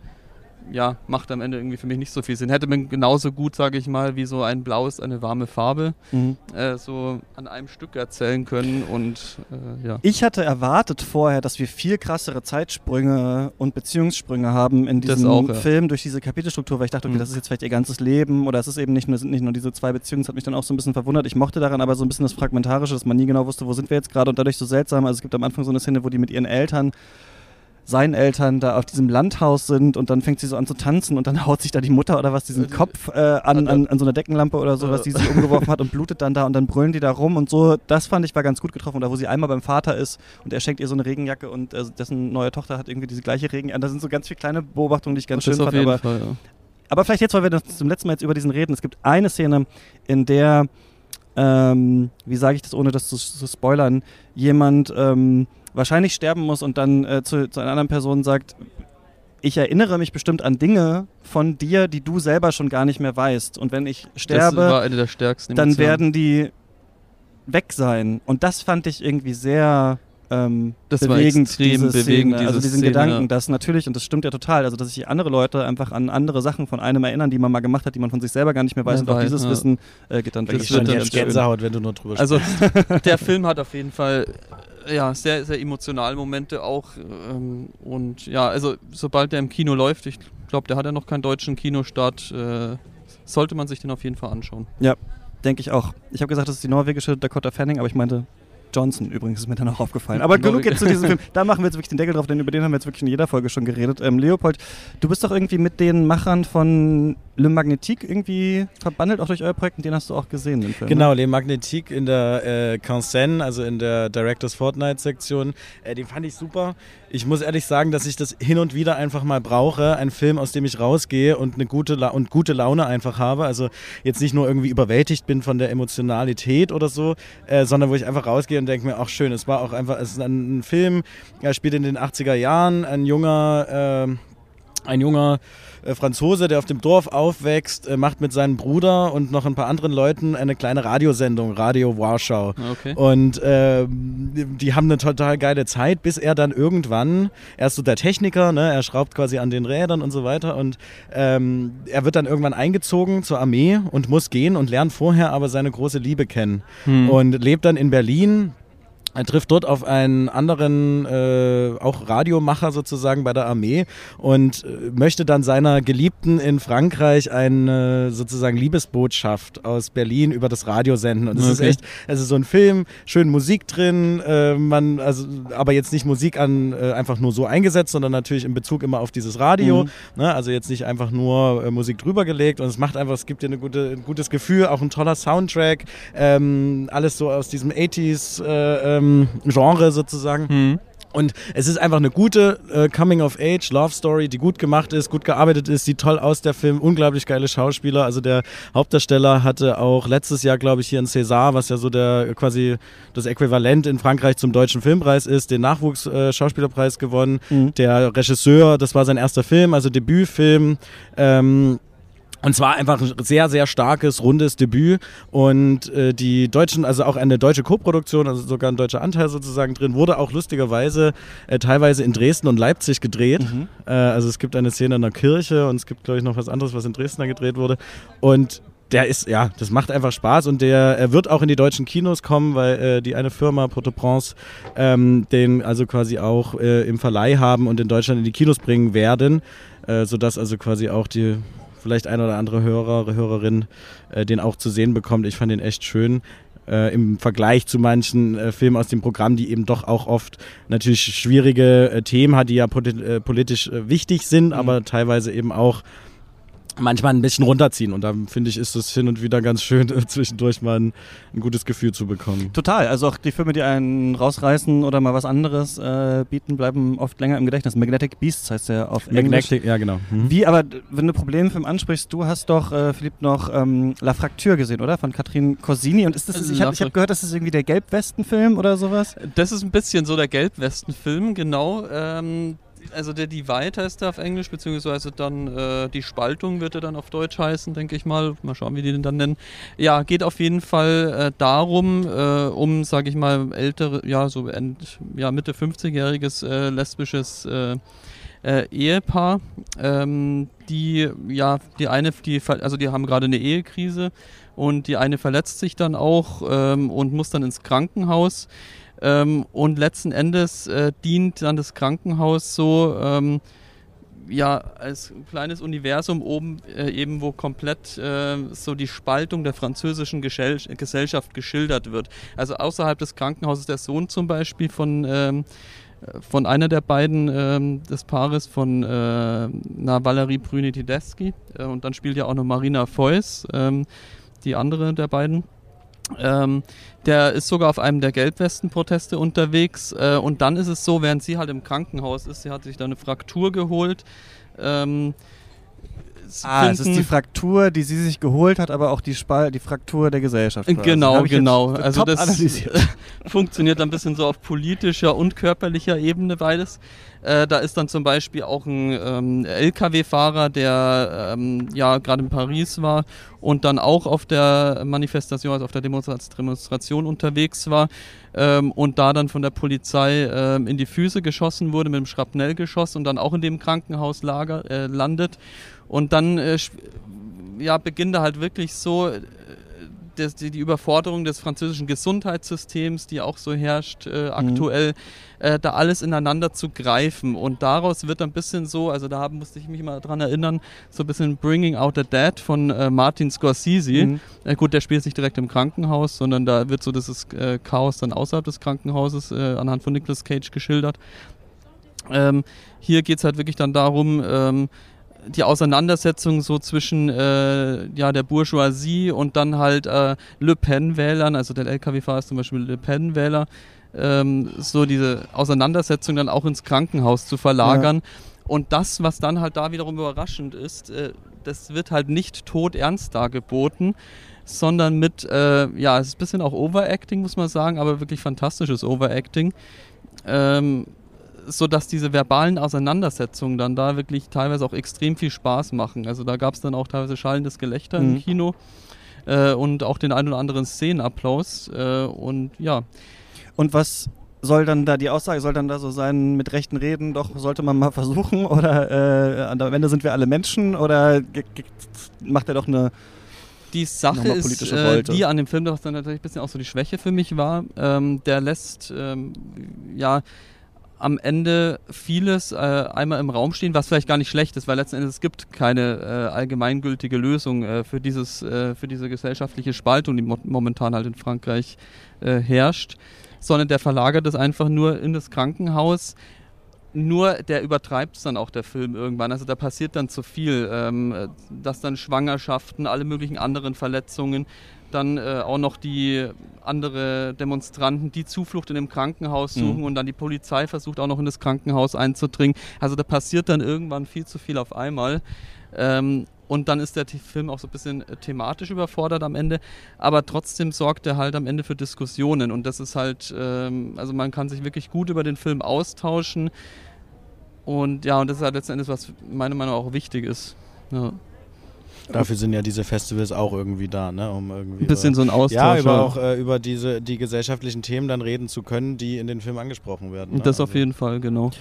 Speaker 3: ja, macht am Ende irgendwie für mich nicht so viel Sinn. Hätte man genauso gut, sage ich mal, wie so ein blaues, eine warme Farbe, mhm. äh, so an einem Stück erzählen können und äh, ja.
Speaker 1: Ich hatte erwartet vorher, dass wir viel krassere Zeitsprünge und Beziehungssprünge haben in diesem auch, ja. Film durch diese Kapitelstruktur, weil ich dachte, okay, mhm. das ist jetzt vielleicht ihr ganzes Leben oder es ist eben nicht nur, sind nicht nur diese zwei Beziehungen, das hat mich dann auch so ein bisschen verwundert. Ich mochte daran aber so ein bisschen das Fragmentarische, dass man nie genau wusste, wo sind wir jetzt gerade und dadurch so seltsam. Also es gibt am Anfang so eine Szene, wo die mit ihren Eltern seinen Eltern da auf diesem Landhaus sind und dann fängt sie so an zu tanzen und dann [LAUGHS] haut sich da die Mutter oder was diesen Kopf äh, an, an, an so einer Deckenlampe oder so, was die sich umgeworfen hat und blutet dann da und dann brüllen die da rum und so. Das fand ich war ganz gut getroffen. Oder wo sie einmal beim Vater ist und er schenkt ihr so eine Regenjacke und äh, dessen neue Tochter hat irgendwie diese gleiche Regenjacke. Da sind so ganz viele kleine Beobachtungen, die ich ganz
Speaker 3: Das
Speaker 1: schön fand. Aber,
Speaker 3: Fall, ja.
Speaker 1: aber vielleicht jetzt, weil wir das zum letzten Mal jetzt über diesen reden. Es gibt eine Szene, in der, ähm, wie sage ich das, ohne das zu, zu spoilern, jemand ähm, wahrscheinlich sterben muss und dann äh, zu, zu einer anderen Person sagt, ich erinnere mich bestimmt an Dinge von dir, die du selber schon gar nicht mehr weißt. Und wenn ich
Speaker 3: Das
Speaker 1: sterbe,
Speaker 3: war eine der stärksten
Speaker 1: dann werden die weg sein. Und das fand ich irgendwie sehr ähm,
Speaker 3: Das war
Speaker 1: bewegend,
Speaker 3: extrem
Speaker 1: diese
Speaker 3: bewegend,
Speaker 1: Szene. also
Speaker 3: diese
Speaker 1: diesen
Speaker 3: Szene,
Speaker 1: Gedanken,
Speaker 3: ja.
Speaker 1: dass natürlich, und das stimmt ja total, also dass sich andere Leute einfach an andere Sachen von einem erinnern, die man mal gemacht hat, die man von sich selber gar nicht mehr weiß.
Speaker 3: Mehr
Speaker 1: und auch dieses
Speaker 3: ja.
Speaker 1: Wissen äh, geht dann weg.
Speaker 3: Das wird dann.
Speaker 2: Gänsehaut, wenn du nur drüber
Speaker 3: Also der Film hat auf jeden Fall ja, sehr, sehr emotionale Momente auch. Ähm, und ja, also sobald der im Kino läuft, ich glaube, der hat ja noch keinen deutschen Kinostart, äh, sollte man sich den auf jeden Fall anschauen.
Speaker 1: Denke ich auch. Ich habe gesagt, das ist die norwegische Dakota Fanning, aber ich meinte Johnson übrigens, ist mir dann auch aufgefallen. Aber [LAUGHS] genug jetzt zu diesem Film. Da machen wir jetzt wirklich den Deckel drauf, denn über den haben wir jetzt wirklich in jeder Folge schon geredet. Ähm, Leopold, du bist doch irgendwie mit den Machern von Le Magnetique irgendwie verbandelt, auch durch euer Projekt, und den hast du auch gesehen, den Film. ne?
Speaker 2: Genau, Les Magnétique in der äh, Cansen, also in der Directors Fortnite-Sektion. Äh, den fand ich super. Ich muss ehrlich sagen, dass ich das hin und wieder einfach mal brauche. Ein Film, aus dem ich rausgehe und eine gute, La und gute Laune einfach habe. Also jetzt nicht nur irgendwie überwältigt bin von der Emotionalität oder so, äh, sondern wo ich einfach rausgehe und denke mir, ach schön, es war auch einfach, es ist ein, ein Film, er spielt in den 80er Jahren, ein junger, äh, ein junger Franzose, der auf dem Dorf aufwächst, äh, macht mit seinem Bruder und noch ein paar anderen Leuten eine kleine Radiosendung, Radio Warschau.
Speaker 3: Okay.
Speaker 2: Und ähm, die haben eine total geile Zeit, bis er dann irgendwann, er ist so der Techniker, ne, er schraubt quasi an den Rädern und so weiter und ähm, er wird dann irgendwann eingezogen zur Armee und muss gehen und lernt vorher aber seine große Liebe kennen
Speaker 3: Hm.
Speaker 2: und lebt dann in Berlin. Er trifft dort auf einen anderen, äh, auch Radiomacher sozusagen bei der Armee und äh, möchte dann seiner Geliebten in Frankreich eine sozusagen Liebesbotschaft aus Berlin über das Radio senden. Und es ist
Speaker 3: Okay.
Speaker 2: echt, es ist so ein Film, schön Musik drin, äh, man, also, aber jetzt nicht Musik an äh, einfach nur so eingesetzt, sondern natürlich in Bezug immer auf dieses Radio.
Speaker 1: Mhm.
Speaker 2: Ne? Also jetzt nicht einfach nur äh, Musik drüber gelegt und es macht einfach, es gibt dir eine gute, ein gutes Gefühl, auch ein toller Soundtrack, ähm, alles so aus diesem 80s äh, ähm, Genre sozusagen.
Speaker 3: Hm.
Speaker 2: Und es ist einfach eine gute äh, Coming-of-Age-Love-Story, die gut gemacht ist, gut gearbeitet ist, sieht toll aus, der Film, unglaublich geile Schauspieler. Also der Hauptdarsteller hatte auch letztes Jahr, glaube ich, hier in César, was ja so der quasi das Äquivalent in Frankreich zum Deutschen Filmpreis ist, den Nachwuchs-Schauspielerpreis gewonnen.
Speaker 1: Mhm.
Speaker 2: Der Regisseur, das war sein erster Film, also Debütfilm. Ähm, und zwar einfach ein sehr, sehr starkes, rundes Debüt. Und äh, die Deutschen, also auch eine deutsche Koproduktion, also sogar ein deutscher Anteil sozusagen drin, wurde auch lustigerweise äh, teilweise in Dresden und Leipzig gedreht.
Speaker 1: Mhm.
Speaker 2: Äh, also es gibt eine Szene in der Kirche und es gibt, glaube ich, noch was anderes, was in Dresden da gedreht wurde. Und der ist, ja, das macht einfach Spaß und der er wird auch in die deutschen Kinos kommen, weil äh, die eine Firma, Port-au-Prince, ähm, den also quasi auch äh, im Verleih haben und in Deutschland in die Kinos bringen werden, äh, sodass also quasi auch die vielleicht ein oder andere Hörer, Hörerin äh, den auch zu sehen bekommt. Ich fand den echt schön. Äh, Im Vergleich zu manchen äh, Filmen aus dem Programm, die eben doch auch oft natürlich schwierige äh, Themen hat, die ja poli- äh, politisch äh, wichtig sind, aber teilweise eben auch manchmal ein bisschen runterziehen. Und da finde ich, ist es hin und wieder ganz schön, [LAUGHS] zwischendurch mal ein, ein gutes Gefühl zu bekommen.
Speaker 1: Total. Also auch die Filme, die einen rausreißen oder mal was anderes äh, bieten, bleiben oft länger im Gedächtnis. Magnetic Beasts heißt der auf Englisch.
Speaker 2: Magnetic, ja genau. Mhm.
Speaker 1: Wie, aber wenn du Problemfilm ansprichst, du hast doch, äh, Philipp, noch ähm, La Fracture gesehen, oder? Von Katrin Corsini. Und ist das, ich habe hab gehört, das ist irgendwie der Gelbwestenfilm oder sowas?
Speaker 3: Das ist ein bisschen so der Gelbwesten-Film, genau. Ähm, also der Divide heißt er auf Englisch, beziehungsweise dann äh, die Spaltung wird er dann auf Deutsch heißen, denke ich mal. Mal schauen, wie die den dann nennen. Ja, geht auf jeden Fall äh, darum, äh, um, sage ich mal, ältere, ja, so end, ja, Mitte 50-jähriges äh, lesbisches äh, äh, Ehepaar, ähm, die, ja, die eine, die, also die haben gerade eine Ehekrise und die eine verletzt sich dann auch ähm, und muss dann ins Krankenhaus. Ähm, und letzten Endes äh, dient dann das Krankenhaus so, ähm, ja, als kleines Universum oben äh, eben, wo komplett äh, so die Spaltung der französischen Geschell Gesellschaft geschildert wird. Also außerhalb des Krankenhauses der Sohn zum Beispiel von ähm, von einer der beiden ähm, des Paares von äh, na, Valerie Bruni-Tedeschi äh, und dann spielt ja auch noch Marina Feuss, ähm, die andere der beiden. Ähm, der ist sogar auf einem der Gelbwesten-Proteste unterwegs äh, und dann ist es so, während sie halt im Krankenhaus ist, sie hat sich da eine Fraktur geholt. Ähm,
Speaker 1: ah, es ist die Fraktur, die sie sich geholt hat, aber auch die, Spal die Fraktur der Gesellschaft.
Speaker 3: Quasi. Genau, genau. Also das [LAUGHS] funktioniert ein bisschen so auf politischer und körperlicher Ebene beides. Äh, da ist dann zum Beispiel auch ein ähm, LKW-Fahrer, der ähm, ja gerade in Paris war und dann auch auf der Manifestation, also auf der Demonstration unterwegs war ähm, und da dann von der Polizei ähm, in die Füße geschossen wurde mit einem Schrapnellgeschoss und dann auch in dem Krankenhauslager äh, landet. Und dann äh, ja, beginnt er halt wirklich so äh, das, die, die, Überforderung des französischen Gesundheitssystems, die auch so herrscht äh, mhm. aktuell, mhm. da alles ineinander zu greifen. Und daraus wird ein bisschen so, also da musste ich mich mal dran erinnern, so ein bisschen Bringing Out the Dead von äh, Martin Scorsese. Mhm. Gut, der spielt nicht direkt im Krankenhaus, sondern da wird so dieses Chaos dann außerhalb des Krankenhauses anhand von Nicolas Cage geschildert. Ähm, hier geht es halt wirklich dann darum, ähm, die Auseinandersetzung so zwischen äh, ja, der Bourgeoisie und dann halt äh, Le Pen-Wählern, also der LKW-Fahrer ist zum Beispiel Le Pen-Wähler, ähm, so diese Auseinandersetzung dann auch ins Krankenhaus zu verlagern. Ja. Und das, was dann halt da wiederum überraschend ist, äh, das wird halt nicht tot ernst dargeboten, sondern mit, äh, ja, es ist ein bisschen auch Overacting, muss man sagen, aber wirklich fantastisches Overacting. Ähm, so dass diese verbalen Auseinandersetzungen dann da wirklich teilweise auch extrem viel Spaß machen. Also da gab es dann auch teilweise schallendes Gelächter mhm. im Kino äh, und auch den einen oder anderen Szenenapplaus äh, und ja.
Speaker 1: Und was soll dann da die Aussage soll dann da so sein mit rechten Reden doch sollte man mal versuchen [LAUGHS] oder äh, am Ende sind wir alle Menschen oder macht er doch eine
Speaker 3: die Sache ist, äh, die an dem Film, das dann natürlich ein bisschen auch so die Schwäche für mich war, ähm, der lässt ähm, ja am Ende vieles äh, einmal im Raum stehen, was vielleicht gar nicht schlecht ist, weil letzten Endes es gibt keine äh, allgemeingültige Lösung äh, für, dieses, äh, für diese gesellschaftliche Spaltung, die mo momentan halt in Frankreich äh, herrscht, sondern der verlagert es einfach nur in das Krankenhaus. Nur der übertreibt es dann auch der Film irgendwann. Also da passiert dann zu viel, ähm, dass dann Schwangerschaften, alle möglichen anderen Verletzungen dann äh, auch noch die andere Demonstranten, die Zuflucht in dem Krankenhaus suchen mhm. und dann die Polizei versucht auch noch in das Krankenhaus einzudringen. Also da passiert dann irgendwann viel zu viel auf einmal. Ähm, und dann ist der Film auch so ein bisschen äh, thematisch überfordert am Ende, aber trotzdem sorgt er halt am Ende für Diskussionen und das ist halt, ähm, also man kann sich wirklich gut über den Film austauschen und ja, und das ist halt letzten Endes, was meiner Meinung nach auch wichtig ist. Ja.
Speaker 2: Dafür sind ja diese Festivals auch irgendwie da, ne? um irgendwie
Speaker 3: ein bisschen so ein Austausch.
Speaker 2: Ja, über auch äh, über diese die gesellschaftlichen Themen dann reden zu können, die in den Film angesprochen werden.
Speaker 3: Ne? Das auf also jeden Fall, genau.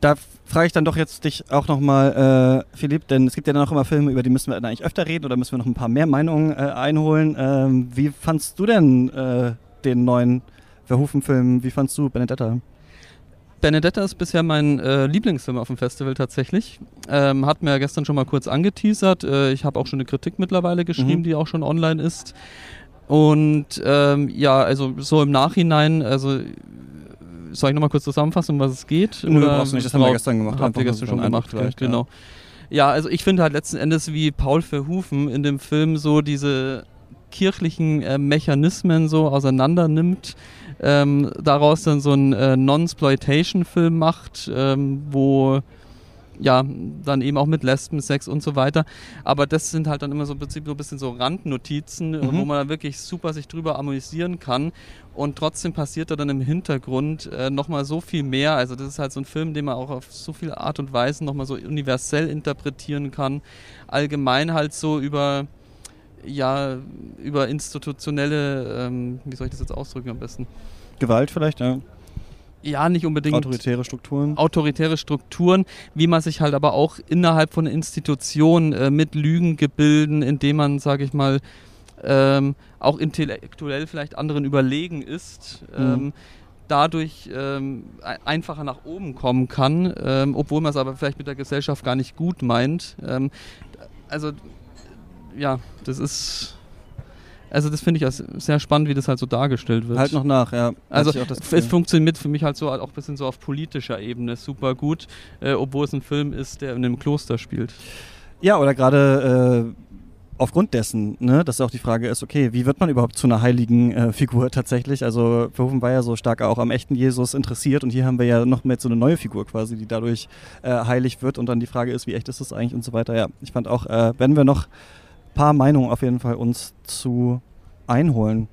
Speaker 1: Da frage ich dann doch jetzt dich auch nochmal, äh, Philipp, denn es gibt ja dann auch immer Filme, über die müssen wir dann eigentlich öfter reden oder müssen wir noch ein paar mehr Meinungen äh, einholen. Ähm, wie fandst du denn äh, den neuen Verhufen-Film? Wie fandst du Benedetta?
Speaker 3: Benedetta ist bisher mein äh, Lieblingsfilm auf dem Festival tatsächlich. Ähm, hat mir gestern schon mal kurz angeteasert. Äh, ich habe auch schon eine Kritik mittlerweile geschrieben, mhm. die auch schon online ist. Und ähm, ja, also so im Nachhinein, also soll ich nochmal kurz zusammenfassen, um was es geht?
Speaker 1: Nö, Oder brauchst du nicht, das haben wir gestern gemacht.
Speaker 3: Habt ihr gestern schon gemacht, gleich, genau. Ja. ja, also ich finde halt letzten Endes, wie Paul Verhufen in dem Film so diese kirchlichen äh, Mechanismen so auseinander nimmt ähm, daraus dann so einen äh, Non-Sploitation-Film macht, ähm, wo ja, dann eben auch mit Lesben, Sex und so weiter. Aber das sind halt dann immer so im Prinzip so ein bisschen so Randnotizen, äh, mhm. wo man dann wirklich super sich drüber amüsieren kann. Und trotzdem passiert da dann im Hintergrund äh, nochmal so viel mehr. Also das ist halt so ein Film, den man auch auf so viele Art und Weise nochmal so universell interpretieren kann. Allgemein halt so über ja, über institutionelle, ähm, wie soll ich das jetzt ausdrücken am besten?
Speaker 1: Gewalt vielleicht, ja.
Speaker 3: Ja, nicht unbedingt.
Speaker 1: Autoritäre Strukturen.
Speaker 3: Autoritäre Strukturen, wie man sich halt aber auch innerhalb von Institutionen äh, mit Lügengebilden, indem man, sage ich mal, ähm, auch intellektuell vielleicht anderen überlegen ist, mhm. ähm, dadurch ähm, einfacher nach oben kommen kann, ähm, obwohl man es aber vielleicht mit der Gesellschaft gar nicht gut meint. Ähm, also ja, das ist also das finde ich als sehr spannend, wie das halt so dargestellt wird.
Speaker 1: Halt noch nach, ja.
Speaker 3: Also
Speaker 1: auch
Speaker 3: es funktioniert für mich halt so auch ein bisschen so auf politischer Ebene super gut, äh, obwohl es ein Film ist, der in einem Kloster spielt.
Speaker 1: Ja, oder gerade äh, aufgrund dessen, ne, dass auch die Frage ist, okay, wie wird man überhaupt zu einer heiligen äh, Figur tatsächlich? Also Verhoeven war ja so stark auch am echten Jesus interessiert und hier haben wir ja noch mit so eine neue Figur quasi, die dadurch äh, heilig wird und dann die Frage ist, wie echt ist das eigentlich und so weiter. Ja, ich fand auch, äh, werden wir noch paar Meinungen auf jeden Fall uns zu einholen.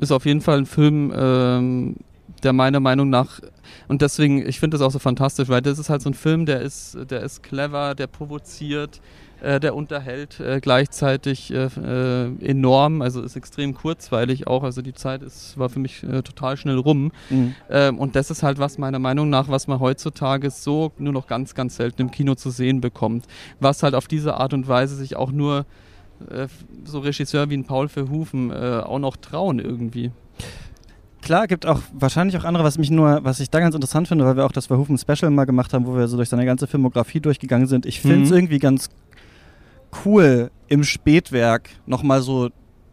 Speaker 3: Ist auf jeden Fall ein Film, ähm, der meiner Meinung nach und deswegen, ich finde das auch so fantastisch, weil das ist halt so ein Film, der ist, der ist clever, der provoziert, äh, der unterhält äh, gleichzeitig äh, äh, enorm, also ist extrem kurzweilig auch, also die Zeit ist, war für mich äh, total schnell rum.
Speaker 1: Mhm.
Speaker 3: Ähm, und das ist halt was meiner Meinung nach, was man heutzutage so nur noch ganz, ganz selten im Kino zu sehen bekommt. Was halt auf diese Art und Weise sich auch nur äh, so Regisseur wie ein Paul Verhoeven äh, auch noch trauen irgendwie.
Speaker 1: Klar, gibt auch wahrscheinlich auch andere, was mich nur, was ich da ganz interessant finde, weil wir auch das Verhoeven Special mal gemacht haben, wo wir so durch seine ganze Filmografie durchgegangen sind. Ich finde es
Speaker 3: Mhm.
Speaker 1: irgendwie ganz cool, im Spätwerk nochmal so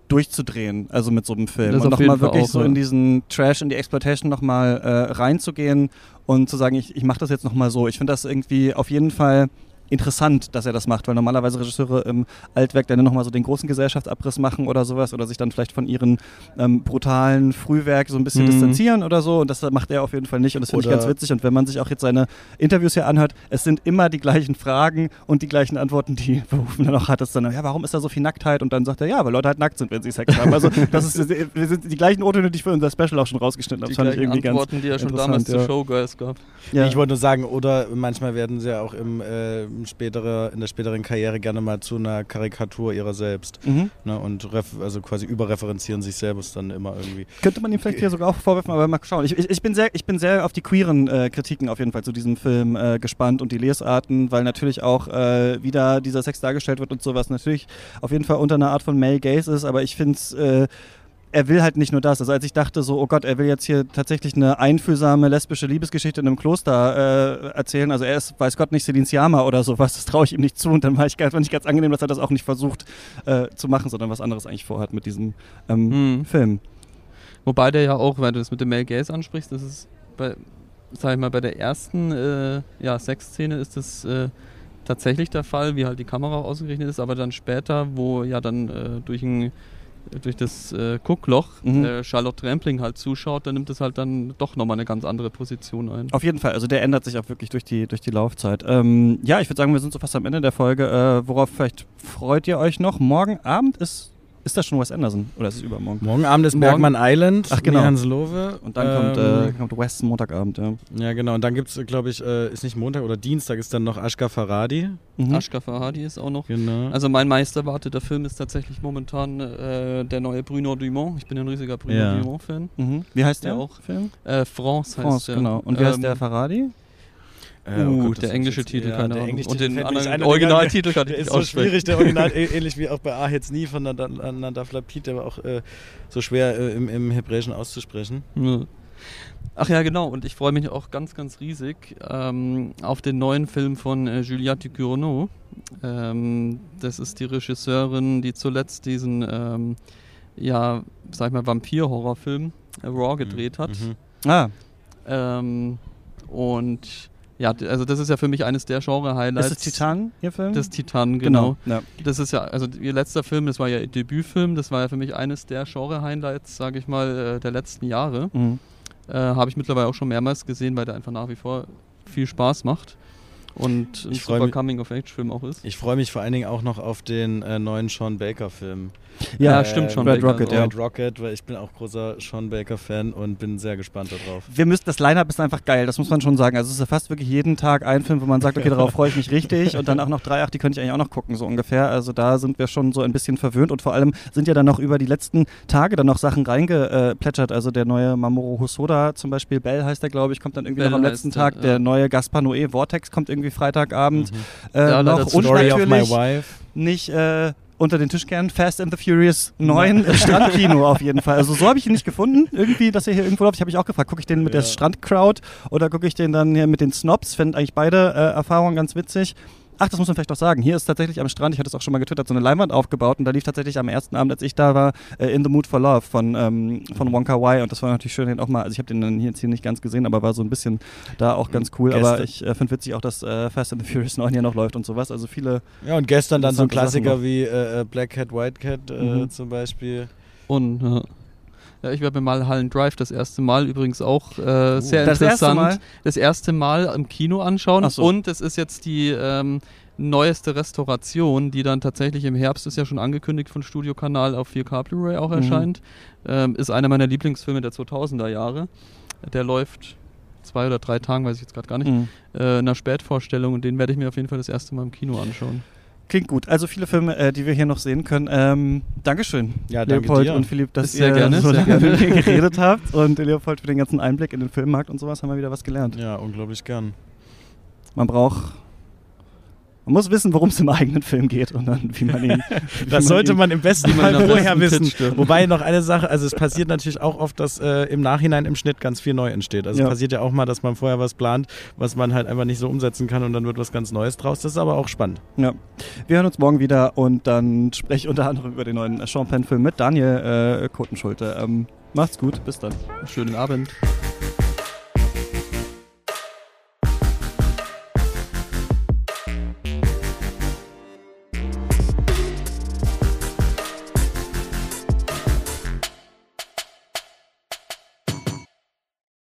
Speaker 1: durchzudrehen, also mit so einem Film.
Speaker 3: Das
Speaker 1: und nochmal wirklich
Speaker 3: auch,
Speaker 1: so
Speaker 3: ja.
Speaker 1: in diesen Trash, in die Exploitation nochmal äh, reinzugehen und zu sagen, ich, ich mache das jetzt nochmal so. Ich finde das irgendwie auf jeden Fall interessant, dass er das macht, weil normalerweise Regisseure im Altwerk dann nochmal so den großen Gesellschaftsabriss machen oder sowas oder sich dann vielleicht von ihren ähm, brutalen Frühwerk so ein bisschen
Speaker 3: Mhm.
Speaker 1: distanzieren oder so und das macht er auf jeden Fall nicht und das finde ich ganz witzig und wenn man sich auch jetzt seine Interviews hier anhört, es sind immer die gleichen Fragen und die gleichen Antworten, die [LAUGHS] Verhoeven dann auch hat, ist dann, ja, warum ist da so viel Nacktheit und dann sagt er, ja, weil Leute halt nackt sind, wenn sie Sex haben. Also das ist, wir sind die gleichen O-Töne, die ich für unser Special auch schon rausgeschnitten habe.
Speaker 3: Die
Speaker 1: Das fand ich
Speaker 3: gleichen
Speaker 1: irgendwie ganz
Speaker 3: Antworten, die er schon damals zu
Speaker 1: ja.
Speaker 3: Showgirls gab.
Speaker 1: ja.
Speaker 2: Ich wollte nur sagen, oder manchmal werden sie ja auch im, äh, im spätere, in der späteren Karriere gerne mal zu einer Karikatur ihrer selbst.
Speaker 1: Mhm.
Speaker 2: Ne, und also quasi überreferenzieren sich selbst dann immer irgendwie.
Speaker 1: Könnte man ihm vielleicht hier sogar auch vorwerfen, aber mal schauen. Ich, ich, ich, bin, sehr, ich bin sehr auf die queeren äh, Kritiken auf jeden Fall zu diesem Film äh, gespannt und die Lesarten, weil natürlich auch äh, wieder dieser Sex dargestellt wird und sowas natürlich auf jeden Fall unter einer Art von Male Gaze ist, aber ich finde es. Er will halt nicht nur das. Also als ich dachte so, oh Gott, er will jetzt hier tatsächlich eine einfühlsame lesbische Liebesgeschichte in einem Kloster äh, erzählen. Also er ist, weiß Gott, nicht Celine Sciamma oder sowas. Das traue ich ihm nicht zu. Und dann war ich ganz, fand ich ganz angenehm, dass er das auch nicht versucht äh, zu machen, sondern was anderes eigentlich vorhat mit diesem ähm,
Speaker 3: Mhm.
Speaker 1: Film.
Speaker 3: Wobei der ja auch, weil du das mit dem Male Gaze ansprichst, das ist bei, sag ich mal, bei der ersten äh, ja, Sexszene ist das äh, tatsächlich der Fall, wie halt die Kamera ausgerichtet ist, aber dann später, wo ja dann äh, durch ein durch das äh, Guckloch
Speaker 1: Mhm.
Speaker 3: äh, Charlotte Trampling halt zuschaut, dann nimmt es halt dann doch nochmal eine ganz andere Position ein.
Speaker 1: Auf jeden Fall, also der ändert sich auch wirklich durch die, durch die Laufzeit. Ähm, ja, ich würde sagen, wir sind so fast am Ende der Folge. Äh, worauf vielleicht freut ihr euch noch? Morgen Abend ist, ist das schon Wes Anderson oder ist es übermorgen?
Speaker 2: Morgen Abend ist
Speaker 3: Morgen-
Speaker 2: Bergman Island,
Speaker 1: Ach, genau.
Speaker 2: Hans Lowe.
Speaker 1: Und dann kommt, äh,
Speaker 2: Ähm,
Speaker 1: kommt Wes Montagabend, ja.
Speaker 2: Ja, genau. Und dann gibt es, glaube ich, äh, ist nicht Montag oder Dienstag, ist dann noch Ashka Faradi.
Speaker 1: Mhm.
Speaker 3: Ashka Farhadi ist auch noch.
Speaker 2: Genau.
Speaker 3: Also mein meisterwarteter Film ist tatsächlich momentan äh, der neue Bruno Dumont. Ich bin ein riesiger Bruno
Speaker 2: Ja.
Speaker 3: Dumont-Fan.
Speaker 1: Mhm. Wie heißt der
Speaker 3: Ja, auch.
Speaker 1: Film?
Speaker 3: Äh, France heißt
Speaker 1: France,
Speaker 3: der.
Speaker 1: genau. Und wie heißt
Speaker 3: Ähm,
Speaker 1: der Faradi?
Speaker 2: Äh,
Speaker 3: Uh,
Speaker 2: Gott, das
Speaker 3: der englische Titel,
Speaker 2: ja,
Speaker 3: keine Ahnung. Und den anderen Originaltitel kann ich
Speaker 2: Der
Speaker 3: nicht
Speaker 2: ist so
Speaker 3: aussprechen.
Speaker 2: schwierig, der Original, [LAUGHS] ähnlich wie auch bei Ah jetzt nie von Nad- Nadav Lapid, der war auch äh, so schwer äh, im, im Hebräischen auszusprechen.
Speaker 3: Ja. Ach ja, genau. Und ich freue mich auch ganz, ganz riesig ähm, auf den neuen Film von äh, Juliette Ducournau. Ähm, das ist die Regisseurin, die zuletzt diesen, ähm, ja, sag ich mal, Vampir-Horrorfilm äh, Raw gedreht hat.
Speaker 2: Mhm.
Speaker 1: Ah,
Speaker 3: und ja, also das ist ja für mich eines der Genre-Highlights.
Speaker 1: ist es Titan, ihr Film?
Speaker 3: Das Titan, genau.
Speaker 1: Ja.
Speaker 3: Das ist ja, also ihr letzter Film, das war ja ihr Debütfilm, das war ja für mich eines der Genre-Highlights, sage ich mal, äh, der letzten Jahre.
Speaker 1: Mhm.
Speaker 3: Äh, Habe ich mittlerweile auch schon mehrmals gesehen, weil der einfach nach wie vor viel Spaß macht. Und ein super Coming-of-Age-Film auch ist.
Speaker 2: Ich freue mich vor allen Dingen auch noch auf den äh, neuen Sean Baker-Film.
Speaker 1: Ja,
Speaker 3: Ja, stimmt schon.
Speaker 1: Red
Speaker 3: Baker,
Speaker 1: Rocket, ja.
Speaker 2: Red Rocket, weil ich bin auch großer Sean Baker-Fan und bin sehr gespannt darauf.
Speaker 1: Wir müssen, das Line-Up ist einfach geil, das muss man schon sagen. Also es ist ja fast wirklich jeden Tag ein Film, wo man sagt, okay, darauf freue ich mich richtig. Und dann auch noch drei, ach, die könnte ich eigentlich auch noch gucken, so ungefähr. Also da sind wir schon so ein bisschen verwöhnt. Und vor allem sind ja dann noch über die letzten Tage dann noch Sachen reingeplätschert. Also der neue Mamoru Hosoda zum Beispiel, Bell heißt der, glaube ich, kommt dann irgendwie
Speaker 3: Bell
Speaker 1: noch am letzten
Speaker 3: der,
Speaker 1: Tag.
Speaker 3: ja.
Speaker 1: Der neue Gaspar Noé Vortex kommt irgendwie Freitagabend. Äh,
Speaker 3: Ja, leider
Speaker 1: noch. Und natürlich
Speaker 2: wife.
Speaker 1: nicht äh, unter den Tisch kehren. Fast and the Furious 9 äh, [LAUGHS] Strandkino auf jeden Fall. Also so habe ich ihn nicht gefunden. Irgendwie, dass er hier irgendwo läuft. Ich habe mich auch gefragt, gucke ich den mit der
Speaker 2: Ja.
Speaker 1: Strandcrowd oder gucke ich den dann hier mit den Snobs? Fände eigentlich beide äh, Erfahrungen ganz witzig. Ach, das muss man vielleicht doch sagen. Hier ist tatsächlich am Strand, ich hatte es auch schon mal getwittert, so eine Leinwand aufgebaut und da lief tatsächlich am ersten Abend, als ich da war, äh, In the Mood for Love von, ähm, von Wonka Y und das war natürlich schön, den auch mal, also ich habe den dann hier jetzt hier nicht ganz gesehen, aber war so ein bisschen da auch ganz cool.
Speaker 2: Gäste.
Speaker 1: Aber ich äh, finde witzig auch, dass äh, Fast and the Furious 9 hier noch läuft und sowas. Also viele.
Speaker 2: Ja, und gestern dann so ein
Speaker 1: Sachen
Speaker 2: Klassiker wie äh, äh, Black Cat, White Cat äh,
Speaker 1: Mhm.
Speaker 2: zum Beispiel.
Speaker 3: Und ja. Ja, ich werde mir mal Hallen Drive das erste Mal übrigens auch äh, sehr
Speaker 1: Das erste
Speaker 3: interessant.
Speaker 1: Mal?
Speaker 3: Das erste Mal im Kino anschauen.
Speaker 1: So.
Speaker 3: Und es ist jetzt die ähm, neueste Restauration, die dann tatsächlich im Herbst, ist ja schon angekündigt von Studio Kanal auf 4K Blu-ray auch
Speaker 1: Mhm.
Speaker 3: erscheint. Ähm, ist einer meiner Lieblingsfilme der 2000er Jahre. Der läuft zwei oder drei Tagen, weiß ich jetzt gerade gar nicht,
Speaker 1: Mhm.
Speaker 3: äh, in einer Spätvorstellung und den werde ich mir auf jeden Fall das erste Mal im Kino anschauen.
Speaker 1: Klingt gut. Also viele Filme, äh, die wir hier noch sehen können. Ähm, Dankeschön,
Speaker 2: Ja, danke
Speaker 1: Leopold
Speaker 2: dir.
Speaker 1: und Philipp, dass
Speaker 3: Sehr
Speaker 1: ihr
Speaker 3: gerne,
Speaker 1: so lange mit mir geredet habt. Und Leopold für den ganzen Einblick in den Filmmarkt und sowas haben wir wieder was gelernt.
Speaker 2: Ja, unglaublich gern.
Speaker 1: Man braucht. Man muss wissen, worum es im eigenen Film geht und dann, wie man ihn. [LAUGHS] wie
Speaker 2: Das sollte
Speaker 1: ihn-
Speaker 2: man im besten
Speaker 3: man
Speaker 2: Fall vorher
Speaker 3: besten
Speaker 2: wissen. Wobei noch eine Sache, also es passiert natürlich auch oft, dass äh, im Nachhinein im Schnitt ganz viel neu entsteht. Also
Speaker 1: Ja.
Speaker 2: es passiert ja auch mal, dass man vorher was plant, was man halt einfach nicht so umsetzen kann und dann wird was ganz Neues draus. Das ist aber auch spannend.
Speaker 1: Ja. Wir hören uns morgen wieder und dann spreche ich unter anderem über den neuen Sean Penn-Film mit Daniel äh, Kotenschulte. Ähm, macht's gut, bis dann.
Speaker 3: Schönen Abend.